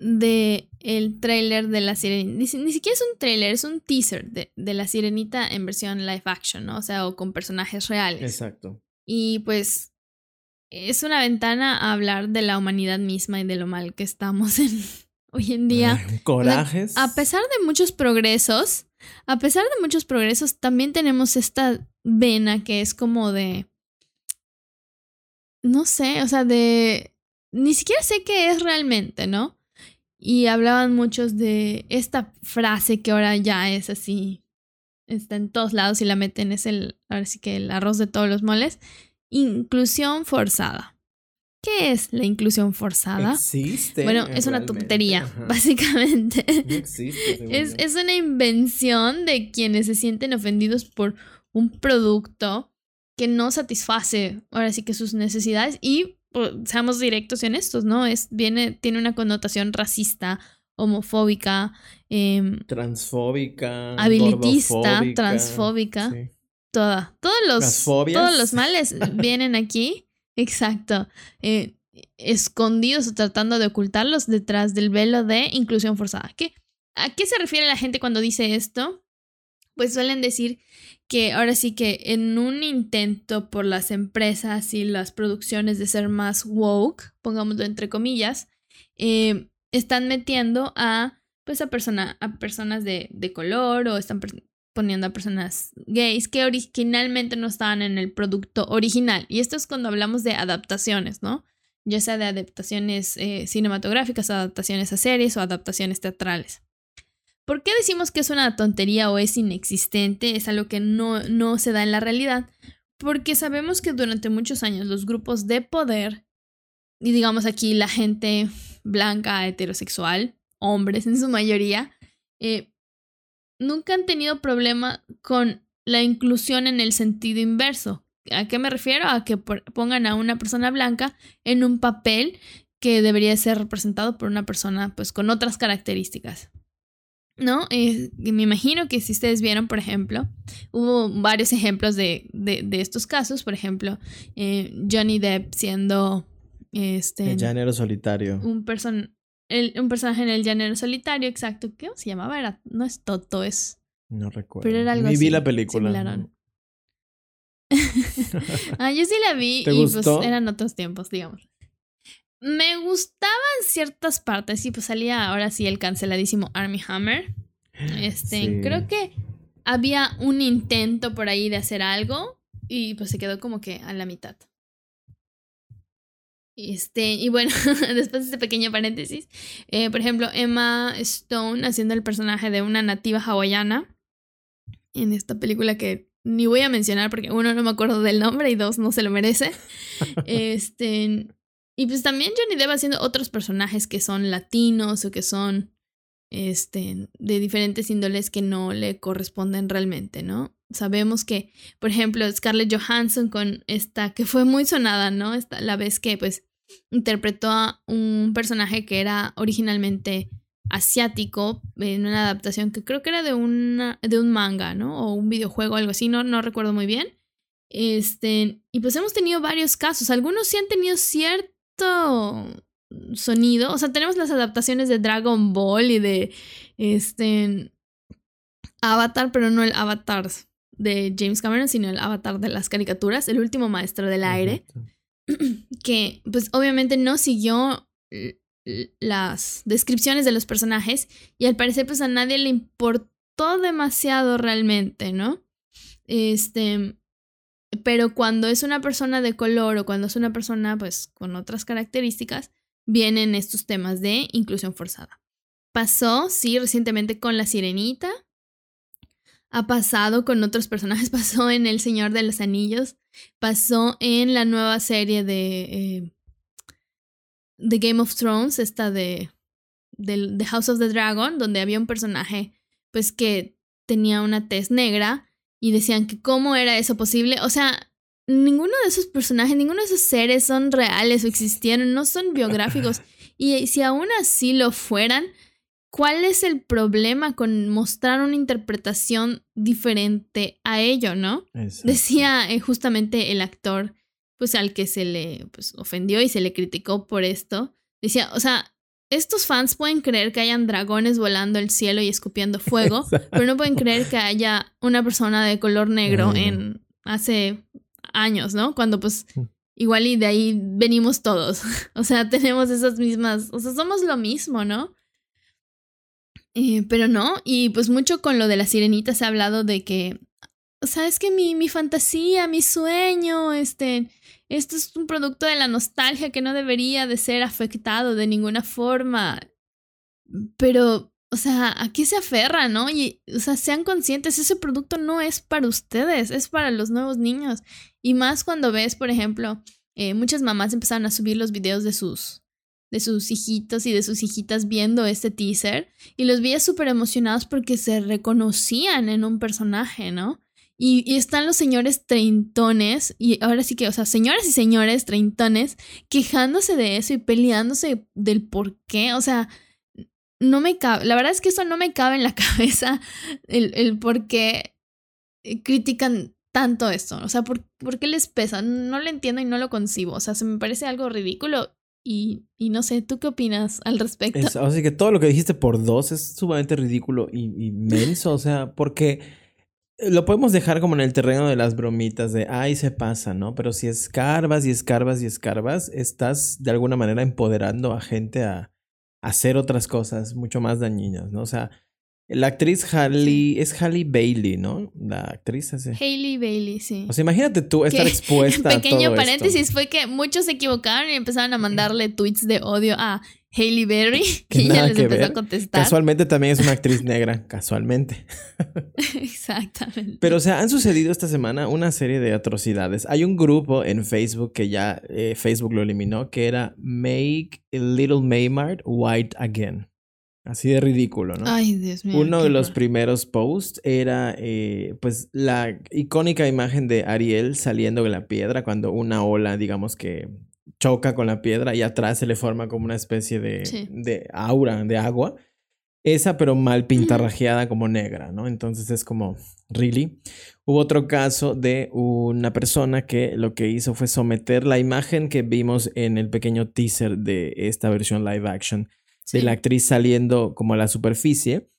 de el trailer de la sirenita. Ni, ni, siquiera es un trailer, es un teaser de, de, la sirenita en versión live action, ¿no? O sea, o con personajes reales. Exacto. Y pues es una ventana a hablar de la humanidad misma y de lo mal que estamos en, hoy en día. corajes. a pesar de muchos progresos, a pesar de muchos progresos, también tenemos esta vena que es como de... No sé, o sea, de... Ni siquiera sé qué es realmente, ¿no? Y hablaban muchos de esta frase que ahora ya es así, está en todos lados y la meten, es el, ahora sí que el arroz de todos los moles, Inclusión forzada. ¿Qué es la inclusión forzada? Existe. Bueno, es una tontería, básicamente. No existe. Es, es, una invención de quienes se sienten ofendidos por un producto que no satisface ahora sí que sus necesidades y pues, seamos directos y honestos, ¿no? Es, viene, tiene una connotación racista, homofóbica, em, transfóbica, habilitista, transfóbica toda. Todos los, todos los males vienen aquí. Exacto. Eh, escondidos o tratando de ocultarlos detrás del velo de inclusión forzada. ¿Qué, ¿A qué se refiere la gente cuando dice esto? Pues suelen decir que ahora sí que en un intento por las empresas y las producciones de ser más woke, pongámoslo entre comillas, eh, están metiendo a pues a, persona, a personas de, de color o están poniendo a personas gays que originalmente no estaban en el producto original. Y esto es cuando hablamos de adaptaciones, ¿no? ya sea de adaptaciones eh, cinematográficas, adaptaciones a series o adaptaciones teatrales. ¿Por qué decimos que es una tontería o es inexistente? Es algo que no, no se da en la realidad. Porque sabemos que durante muchos años los grupos de poder, y digamos aquí la gente blanca, heterosexual, hombres en su mayoría, eh, nunca han tenido problema con la inclusión en el sentido inverso. ¿A qué me refiero? A que pongan a una persona blanca en un papel que debería ser representado por una persona pues con otras características. ¿No? Eh, me imagino que si ustedes vieron, por ejemplo, hubo varios ejemplos de, de, estos casos, por ejemplo, eh, Johnny Depp siendo este... El llanero solitario. Un, person un personaje en el llanero solitario, exacto. ¿Qué se llamaba? Era, no es Toto, es... No recuerdo. Pero era algo Ni vi la película. ah, yo sí la vi y pues eran otros tiempos, digamos. Me gustaban ciertas partes y pues salía ahora sí el canceladísimo Army Hammer. Este, creo que había un intento por ahí de hacer algo y pues se quedó como que a la mitad. Este, y bueno, después de este pequeño paréntesis, eh, por ejemplo, Emma Stone haciendo el personaje de una nativa hawaiana en esta película que ni voy a mencionar porque uno no me acuerdo del nombre y dos no se lo merece. este, y pues también Johnny Depp haciendo otros personajes que son latinos o que son este, de diferentes índoles que no le corresponden realmente, ¿no? Sabemos que, por ejemplo, Scarlett Johansson con esta, que fue muy sonada, ¿no? Esta, la vez que pues interpretó a un personaje que era originalmente asiático en una adaptación que creo que era de, una, de un manga, ¿no? O un videojuego, algo así, no, no recuerdo muy bien. Este, y pues hemos tenido varios casos. Algunos sí han tenido cierto sonido. O sea, tenemos las adaptaciones de Dragon Ball y de este Avatar, pero no el Avatar de James Cameron, sino el Avatar de las caricaturas, el último maestro del aire, que pues obviamente no siguió las descripciones de los personajes y al parecer pues a nadie le importó demasiado realmente, ¿no? Este, pero cuando es una persona de color o cuando es una persona pues con otras características, vienen estos temas de inclusión forzada. Pasó, sí, recientemente con la sirenita. Ha pasado con otros personajes, pasó en El Señor de los Anillos, pasó en la nueva serie de eh, The Game of Thrones, esta de, The House of the Dragon, donde había un personaje pues que tenía una tez negra y decían que cómo era eso posible. O sea, ninguno de esos personajes, ninguno de esos seres son reales o existieron, no son biográficos. y si aún así lo fueran, ¿cuál es el problema con mostrar una interpretación diferente a ello, no? Decía eh, justamente el actor pues al que se le pues, ofendió y se le criticó por esto, decía, o sea, estos fans pueden creer que hayan dragones volando el cielo y escupiendo fuego, pero no pueden creer que haya una persona de color negro en hace años, ¿no? Cuando pues mm. igual y de ahí venimos todos. o sea, tenemos esas mismas, o sea, somos lo mismo, ¿no? Eh, pero no, y pues mucho con lo de la sirenita se ha hablado de que o sea, es que mi, mi fantasía, mi sueño, este, esto es un producto de la nostalgia que no debería de ser afectado de ninguna forma. Pero, o sea, ¿a qué se aferra, no? Y, o sea, sean conscientes, ese producto no es para ustedes, es para los nuevos niños. Y más cuando ves, por ejemplo, eh, muchas mamás empezaron a subir los videos de sus de sus hijitos y de sus hijitas viendo este teaser y los veía súper emocionados porque se reconocían en un personaje, ¿no? Y, están los señores treintones, y ahora sí que, o sea, señoras y señores treintones quejándose de eso y peleándose del por qué. O sea, no me cabe, la verdad es que eso no me cabe en la cabeza, el, el por qué critican tanto esto. O sea, ¿por, ¿por, qué les pesa? No lo entiendo y no lo concibo. O sea, se me parece algo ridículo. Y, y no sé, ¿tú qué opinas al respecto? así que todo lo que dijiste por dos es sumamente ridículo y inmenso. O sea, porque lo podemos dejar como en el terreno de las bromitas de, ay, se pasa, ¿no? Pero si escarbas y escarbas y escarbas, estás de alguna manera empoderando a gente a, hacer otras cosas mucho más dañinas, ¿no? O sea, La actriz Halle, es Halle Bailey, ¿no? La actriz así. Hailey Bailey, sí. O sea, imagínate tú estar expuesta Pequeño a todo paréntesis fue que muchos se equivocaron y empezaron a mandarle tweets de odio a Hailey Berry, que ella les empezó a contestar. Casualmente también es una actriz negra, casualmente. Exactamente. Pero, o sea, han sucedido esta semana una serie de atrocidades. Hay un grupo en Facebook que ya eh, Facebook lo eliminó, que era Make Little Maymart White Again. Así de ridículo, ¿no? Ay, Dios mío. Uno de los primeros posts era, eh, pues, la icónica imagen de Ariel saliendo de la piedra cuando una ola, digamos que choca con la piedra y atrás se le forma como una especie de, de aura de agua. Esa, pero mal pintarrajeada como negra, ¿no? Entonces es como, ¿really? Hubo otro caso de una persona que lo que hizo fue someter la imagen que vimos en el pequeño teaser de esta versión live action de la actriz saliendo como a la superficie,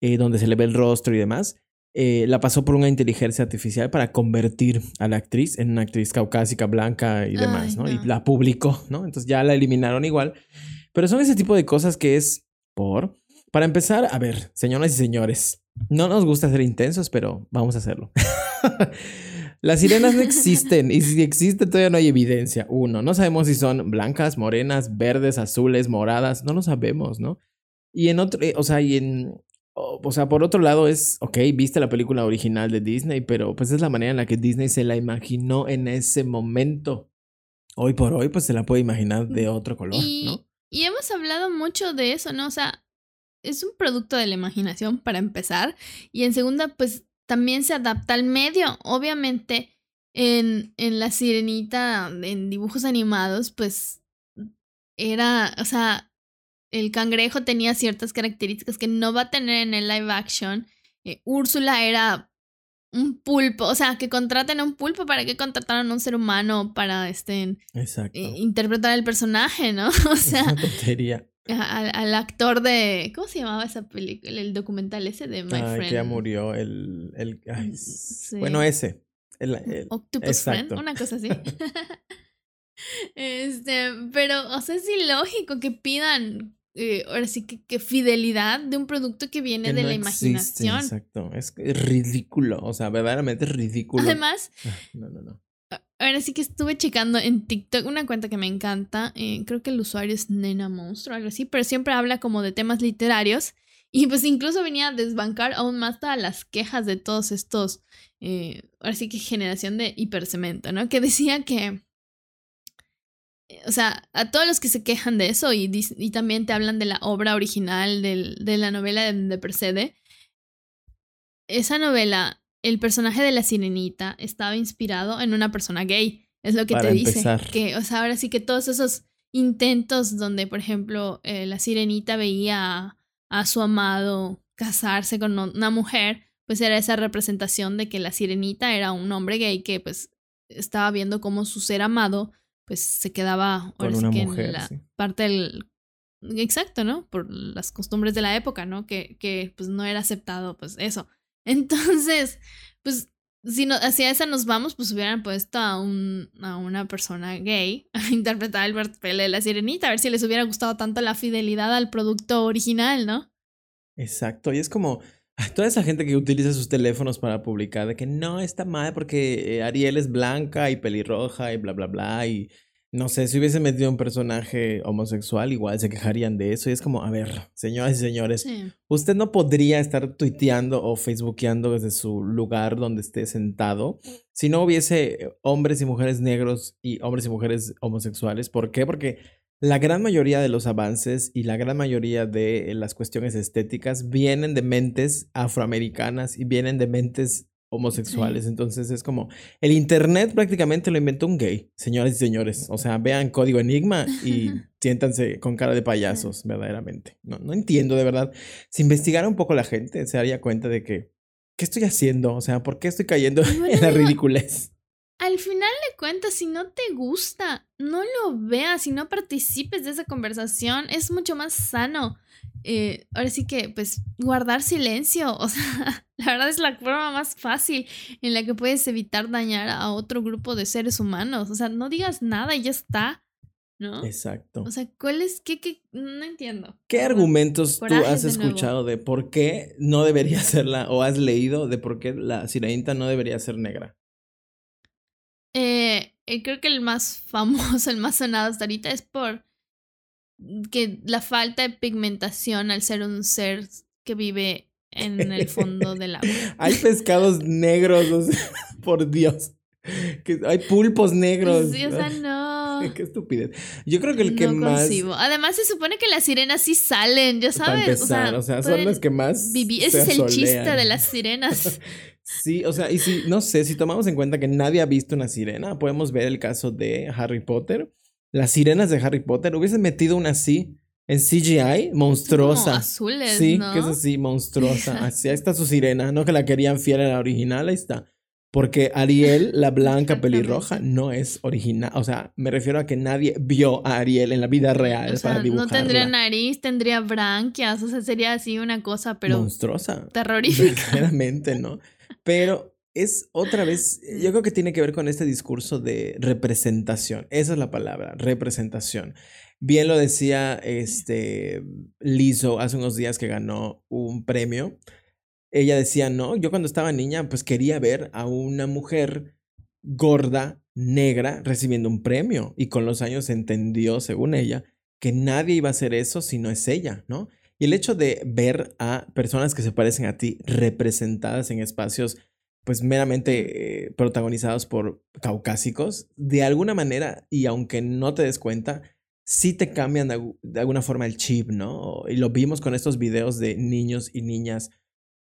eh, donde se le ve el rostro y demás, eh, la pasó por una inteligencia artificial para convertir a la actriz en una actriz caucásica, blanca y demás, ¿no? Y la publicó, ¿no? Entonces ya la eliminaron igual. Pero son ese tipo de cosas que es por... Para empezar, a ver, señoras y señores, no nos gusta ser intensos, pero vamos a hacerlo. Las sirenas no existen y si existen todavía no hay evidencia. Uno, no sabemos si son blancas, morenas, verdes, azules, moradas, no lo sabemos, ¿no? Y en otro, eh, o sea, y en, o sea, por otro lado es, ok, viste la película original de Disney, pero pues es la manera en la que Disney se la imaginó en ese momento. Hoy por hoy, pues se la puede imaginar de otro color, ¿no? Y hemos hablado mucho de eso, ¿no? O sea, es un producto de la imaginación para empezar. Y en segunda, pues también se adapta al medio. Obviamente, en, en La Sirenita, en dibujos animados, pues era, o sea, el cangrejo tenía ciertas características que no va a tener en el live action. Eh, Úrsula era un pulpo, o sea, que contraten a un pulpo, ¿para qué contrataron a un ser humano para este, eh, interpretar el personaje, no? O sea, tontería al, actor de. ¿Cómo se llamaba esa película? El documental ese de My Friend. Que ya murió el. el Bueno, ese. El, Octopus Friend, una cosa así. este, pero, o sea, es ilógico que pidan. Eh, ahora sí que, que, fidelidad de un producto que viene de la imaginación. Exacto, es ridículo, o sea, verdaderamente ridículo. Además, ah, no, no, no. Ahora sí que estuve checando en TikTok una cuenta que me encanta. Eh, creo que el usuario es Nena Monstruo, algo así, pero siempre habla como de temas literarios. Y pues incluso venía a desbancar aún más todas las quejas de todos estos. Eh, ahora sí que generación de hipercemento, ¿no? Que decía que. Eh, o sea, a todos los que se quejan de eso y, también te hablan de la obra original de la novela de, de Percede. Esa novela el personaje de la sirenita estaba inspirado en una persona gay. Es lo que te dice. Que, o sea, ahora sí que todos esos intentos donde, por ejemplo, eh, la sirenita veía a, su amado casarse con una mujer, pues era esa representación de que la sirenita era un hombre gay que pues estaba viendo cómo su ser amado pues se quedaba ahora sí que en la parte del exacto, ¿no? Por las costumbres de la época, ¿no? Que, que pues no era aceptado pues eso. Entonces, pues si no, hacia esa nos vamos, pues hubieran puesto a, un, a una persona gay a interpretar el papel de la sirenita, a ver si les hubiera gustado tanto la fidelidad al producto original, ¿no? Exacto, y es como toda esa gente que utiliza sus teléfonos para publicar de que no está mal porque eh, Ariel es blanca y pelirroja y bla, bla, bla, y no sé, si hubiese metido un personaje homosexual, igual se quejarían de eso. Y es como, a ver, señoras y señores, usted no podría estar tuiteando o facebookeando desde su lugar donde esté sentado si no hubiese hombres y mujeres negros y hombres y mujeres homosexuales. ¿Por qué? Porque la gran mayoría de los avances y la gran mayoría de las cuestiones estéticas vienen de mentes afroamericanas y vienen de mentes homosexuales. Entonces es como, el Internet prácticamente lo inventó un gay, señoras y señores. O sea, vean Código Enigma y siéntanse con cara de payasos, verdaderamente. No, no entiendo, de verdad. Si investigara un poco la gente, se daría cuenta de que, ¿qué estoy haciendo? O sea, ¿por qué estoy cayendo en la ridiculez? Al final de cuentas, si no te gusta, no lo veas y no participes de esa conversación. Es mucho más sano. Eh, ahora sí que, pues, guardar silencio. O sea, la verdad es la forma más fácil en la que puedes evitar dañar a otro grupo de seres humanos. O sea, no digas nada y ya está. ¿no? Exacto. O sea, ¿cuál es? ¿Qué? qué? No entiendo. ¿Qué argumentos tú has escuchado de por qué no debería serla o has leído de por qué la sirenita no debería ser negra? Eh, eh, creo que el más famoso, el más sonado hasta ahorita es por que la falta de pigmentación al ser un ser que vive en el fondo del agua. Hay pescados negros, o sea, por Dios. Que hay pulpos negros. Sí, o sea, no. Qué estupidez. Yo creo que el que no más. concibo. Además, se supone que las sirenas sí salen, ya Para sabes. empezar, o sea, son las que más. vivir. se Ese es el chiste de las sirenas. Sí, o sea, y si, no sé, si tomamos en cuenta que nadie ha visto una sirena, podemos ver el caso de Harry Potter. Las sirenas de Harry Potter hubiesen metido una así en CGI, Como monstruosa. azules, Sí, ¿no? que es así, monstruosa. Así, ahí está su sirena, no que la querían fiel a la original, ahí está. Porque Ariel, la blanca pelirroja, no es original. O sea, me refiero a que nadie vio a Ariel en la vida real O sea, para no dibujarla. tendría nariz, tendría branquias, o sea, sería así una cosa, pero Monstruosa. terrorífica. Verdaderamente, ¿no? Pero es otra vez, yo creo que tiene que ver con este discurso de representación. Esa es la palabra, representación. Bien lo decía este Lizzo hace unos días que ganó un premio. Ella decía, no, yo cuando estaba niña, pues quería ver a una mujer gorda, negra, recibiendo un premio. Y con los años entendió, según ella, que nadie iba a hacer eso si no es ella, ¿no? Y el hecho de ver a personas que se parecen a ti representadas en espacios pues meramente eh, protagonizados por caucásicos, de alguna manera, y aunque no te des cuenta, sí te cambian de, algu- de alguna forma el chip, ¿no? Y lo vimos con estos videos de niños y niñas,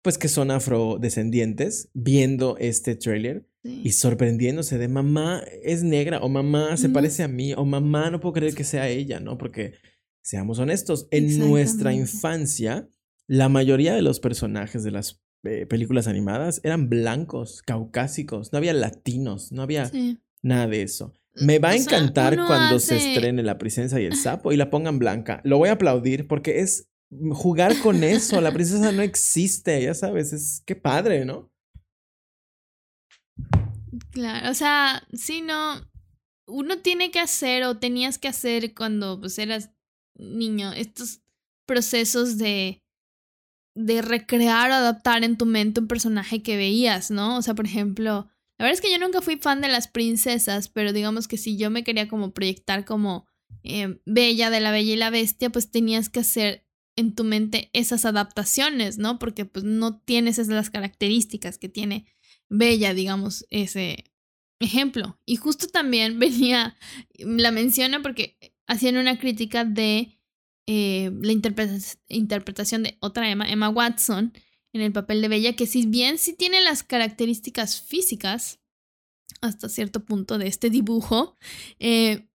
pues que son afrodescendientes, viendo este tráiler Sí. y sorprendiéndose de mamá es negra o mamá se parece a mí o mamá no puedo creer que sea ella, ¿no? Porque seamos honestos, en nuestra infancia la mayoría de los personajes de las eh, películas animadas eran blancos, caucásicos, no había latinos, no había Sí. nada de eso. Me va a O encantar cuando se estrene La princesa y el sapo y la pongan blanca. Lo voy a aplaudir porque es jugar con eso. La princesa no existe, ya sabes, es qué padre, ¿no? Claro, o sea, sí, no. Uno tiene que hacer o tenías que hacer cuando pues eras niño estos procesos de de recrear o adaptar en tu mente un personaje que veías, ¿no? O sea, por ejemplo, la verdad es que yo nunca fui fan de las princesas, pero digamos que si yo me quería como proyectar como eh, Bella de la Bella y la Bestia, pues tenías que hacer en tu mente esas adaptaciones, ¿no? Porque pues no tienes esas las características que tiene Bella, digamos, ese ejemplo. Y justo también venía, la menciona porque hacían una crítica de eh, la interpreta- interpretación de otra Emma, Emma Watson, en el papel de Bella, que si bien sí tiene las características físicas, hasta cierto punto de este dibujo, eh,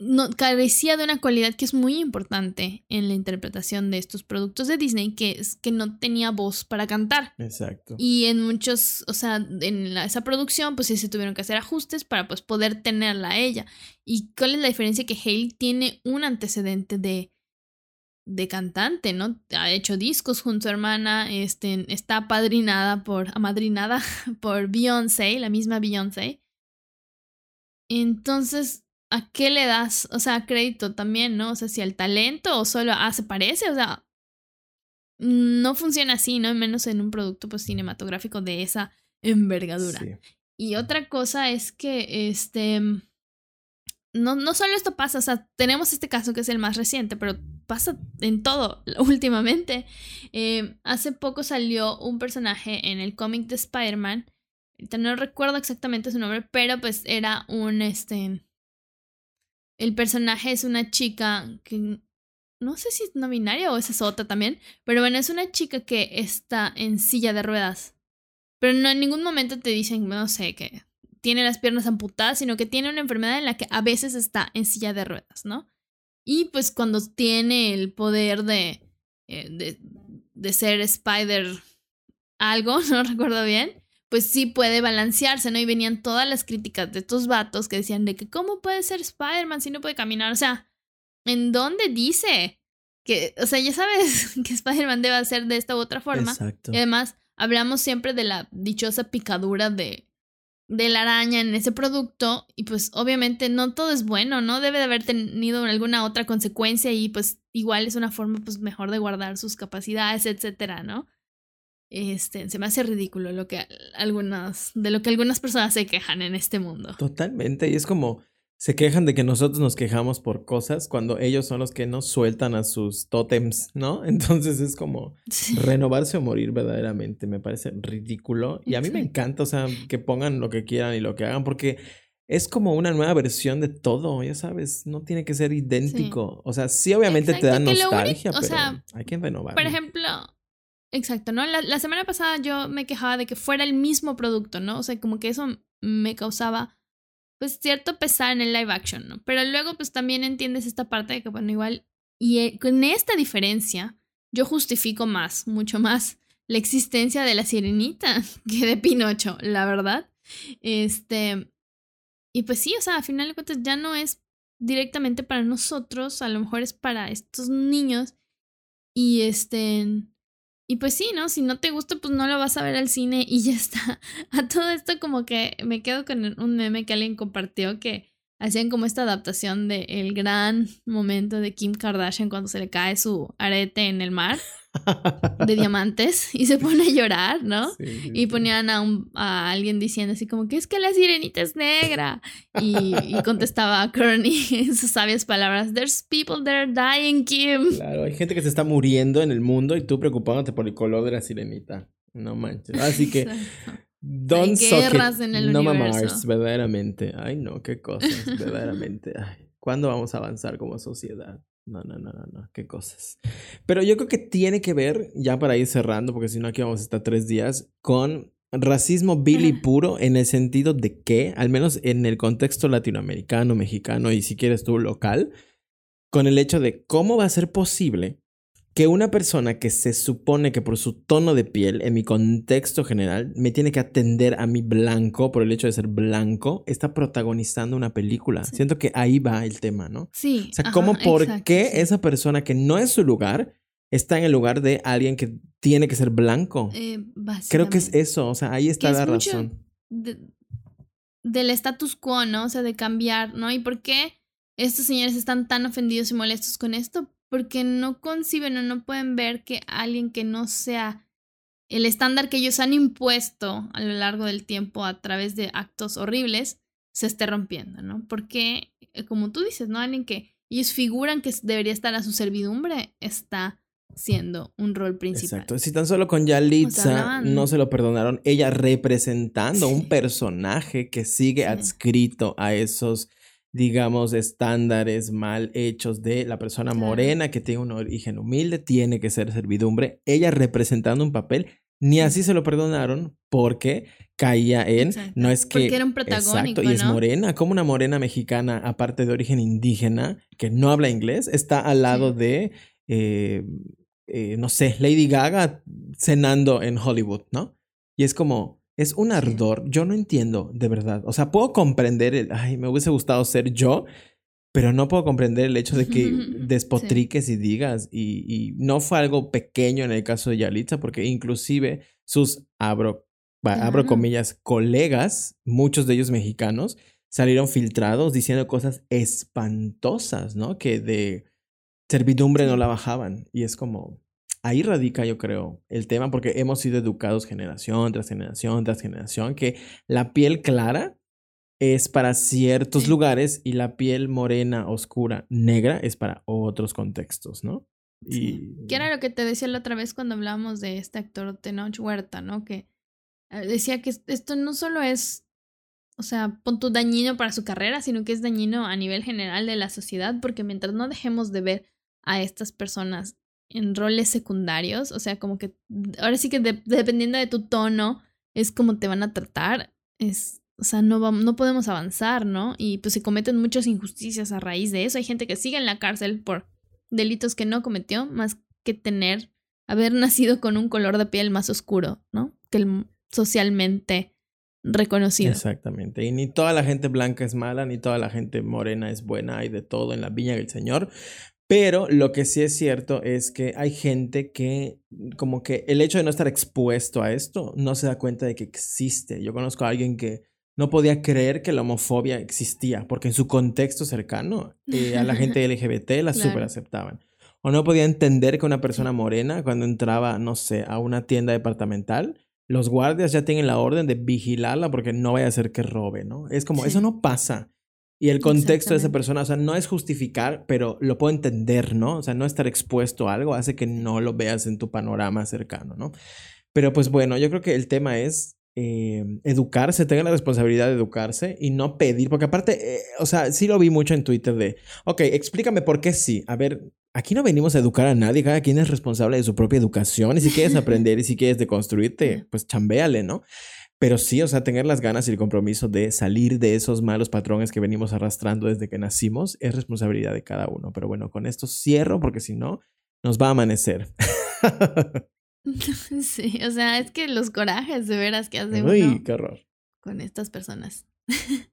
no, carecía de una cualidad que es muy importante en la interpretación de estos productos de Disney, que es que no tenía voz para cantar. Exacto. Y en muchos, o sea, en la- esa producción, pues sí se tuvieron que hacer ajustes para pues poder tenerla a ella. ¿Y cuál es la diferencia? Que Hale tiene un antecedente de, de cantante, ¿no? Ha hecho discos junto a su hermana, este, está apadrinada por, amadrinada por Beyoncé, la misma Beyoncé. Entonces, ¿a qué le das? O sea, crédito también, ¿no? O sea, si al talento o solo, ah, se parece, o sea, no funciona así, ¿no? Menos en un producto pues, cinematográfico de esa envergadura. Sí. Y otra cosa es que, este, no, no solo esto pasa, o sea, tenemos este caso que es el más reciente, pero pasa en todo últimamente. Eh, hace poco salió un personaje en el cómic de Spider-Man, no recuerdo exactamente su nombre, pero pues era un, este, el personaje es una chica que no sé si es no binaria o es otra también, pero bueno, es una chica que está en silla de ruedas. Pero no en ningún momento te dicen, no sé, que tiene las piernas amputadas, sino que tiene una enfermedad en la que a veces está en silla de ruedas, ¿no? Y pues cuando tiene el poder de, eh, de, de ser Spider algo, no recuerdo bien, pues sí puede balancearse, ¿no? Y venían todas las críticas de estos vatos que decían de que cómo puede ser Spider-Man si no puede caminar, o sea, ¿en dónde dice? Que, o sea, ya sabes que Spider-Man debe hacer de esta u otra forma. Exacto. Y además, hablamos siempre de la dichosa picadura de, de la araña en ese producto y pues obviamente no todo es bueno, ¿no? Debe de haber tenido alguna otra consecuencia y pues igual es una forma pues mejor de guardar sus capacidades, etcétera, ¿no? Este, se me hace ridículo lo que algunas de lo que algunas personas se quejan en este mundo. Totalmente, y es como se quejan de que nosotros nos quejamos por cosas cuando ellos son los que nos sueltan a sus tótems, ¿no? Entonces es como renovarse o morir verdaderamente, me parece ridículo. Y a mí me encanta, o sea, que pongan lo que quieran y lo que hagan, porque es como una nueva versión de todo, ya sabes, no tiene que ser idéntico. O sea, sí, obviamente te da nostalgia, pero hay que renovar. Por ejemplo, exacto, ¿no? La, semana pasada yo me quejaba de que fuera el mismo producto, ¿no? O sea, como que eso me causaba pues cierto pesar en el live action, ¿no? Pero luego pues también entiendes esta parte de que, bueno, igual, y eh, con esta diferencia, yo justifico más, mucho más, la existencia de la sirenita que de Pinocho, la verdad. Este, y pues sí, o sea, al final de cuentas ya no es directamente para nosotros, a lo mejor es para estos niños. Y este, y pues sí, ¿no? Si no te gusta, pues no lo vas a ver al cine y ya está. A todo esto como que me quedo con un meme que alguien compartió que hacían como esta adaptación de el gran momento de Kim Kardashian cuando se le cae su arete en el mar de diamantes y se pone a llorar, ¿no? y ponían a, un, a alguien diciendo así como que es que la sirenita es negra. Y, y contestaba a Kearney en sus sabias palabras, There's people that are dying, Kim. Claro, hay gente que se está muriendo en el mundo y tú preocupándote por el color de la sirenita. No manches. Así que... Don't hay guerras en el no universo. verdaderamente. Ay, no, qué cosas, verdaderamente. Ay, ¿Cuándo vamos a avanzar como sociedad? No, no, no, no, no, qué cosas. Pero yo creo que tiene que ver, ya para ir cerrando, porque si no aquí vamos a estar tres días, con racismo vil y puro en el sentido de que, al menos en el contexto latinoamericano, mexicano y si quieres tú local, con el hecho de cómo va a ser posible que una persona que se supone que por su tono de piel, en mi contexto general, me tiene que atender a mi blanco por el hecho de ser blanco, está protagonizando una película. Siento que ahí va el tema, ¿no? Sí. O sea, ¿cómo por qué esa persona que no es su lugar está en el lugar de alguien que tiene que ser blanco? Eh, Creo que es eso, o sea, ahí está la razón. del status quo, ¿no? O sea, de cambiar, ¿no? ¿Y por qué estos señores están tan ofendidos y molestos con esto? Porque no conciben o no pueden ver que alguien que no sea el estándar que ellos han impuesto a lo largo del tiempo a través de actos horribles se esté rompiendo, ¿no? Porque, eh, como tú dices, ¿no? Alguien que ellos figuran que debería estar a su servidumbre está siendo un rol principal. Exacto. Si tan solo con Yalitza no se lo perdonaron, ella representando un personaje que sigue adscrito a esos digamos, estándares mal hechos de la persona morena que tiene un origen humilde, tiene que ser servidumbre, ella representando un papel, ni así se lo perdonaron porque caía en, no es que... Porque era un protagónico, Exacto, y es morena, como una morena mexicana, aparte de origen indígena, que no habla inglés, está al lado de, eh, eh, no sé, Lady Gaga cenando en Hollywood, ¿no? Y es como, es un ardor. Yo no entiendo, de verdad. O sea, puedo comprender el, ay, me hubiese gustado ser yo, pero no puedo comprender el hecho de que despotriques y digas. Y, no fue algo pequeño en el caso de Yalitza, porque inclusive sus, abro, abro comillas, colegas, muchos de ellos mexicanos, salieron filtrados diciendo cosas espantosas, ¿no? Que de servidumbre no la bajaban. Y es como, ahí radica, yo creo, el tema, porque hemos sido educados generación tras generación tras generación, que la piel clara es para ciertos lugares y la piel morena, oscura, negra es para otros contextos, ¿no? Y... Que era lo que te decía la otra vez cuando hablábamos de este actor Tenoch Huerta, ¿no? Que eh, decía que esto no solo es, o sea, punto dañino para su carrera, sino que es dañino a nivel general de la sociedad, porque mientras no dejemos de ver a estas personas en roles secundarios, o sea, como que ahora sí que dependiendo de tu tono es como te van a tratar, es, o sea, no, no podemos avanzar, ¿no? Y pues se cometen muchas injusticias a raíz de eso. Hay gente que sigue en la cárcel por delitos que no cometió, más que tener, haber nacido con un color de piel más oscuro, ¿no? Que el socialmente reconocido. Exactamente. Y ni toda la gente blanca es mala, ni toda la gente morena es buena, hay de todo en la viña del Señor. Pero lo que sí es cierto es que hay gente que como que el hecho de no estar expuesto a esto no se da cuenta de que existe. Yo conozco a alguien que no podía creer que la homofobia existía, porque en su contexto cercano eh, a la gente LGBT la Claro. super aceptaban. O no podía entender que una persona morena, cuando entraba, no sé, a una tienda departamental, los guardias ya tienen la orden de vigilarla porque no vaya a ser que robe, ¿no? Es como, Sí. eso no pasa. Y el contexto de esa persona, o sea, no es justificar, pero lo puedo entender, ¿no? O sea, no estar expuesto a algo hace que no lo veas en tu panorama cercano, ¿no? Pero pues bueno, yo creo que el tema es eh, educarse, tengan la responsabilidad de educarse y no pedir, porque aparte, eh, o sea, sí lo vi mucho en Twitter de, ok, explícame por qué sí. A ver, aquí no venimos a educar a nadie, cada quien es responsable de su propia educación y si quieres aprender y si quieres deconstruirte, pues chambéale, ¿no? Pero sí, o sea, tener las ganas y el compromiso de salir de esos malos patrones que venimos arrastrando desde que nacimos es responsabilidad de cada uno. Pero bueno, con esto cierro porque si no, nos va a amanecer. Sí, o sea, es que los corajes de veras que hace Uy, uno qué horror. con estas personas.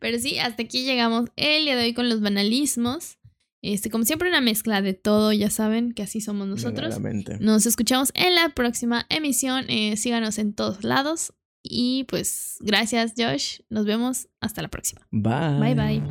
Pero sí, hasta aquí llegamos el día de hoy con los banalismos. Este, como siempre, una mezcla de todo, ya saben que así somos nosotros. Nos escuchamos en la próxima emisión. eh, síganos en todos lados. Y pues, gracias, Josh. Nos vemos hasta la próxima. Bye. Bye bye.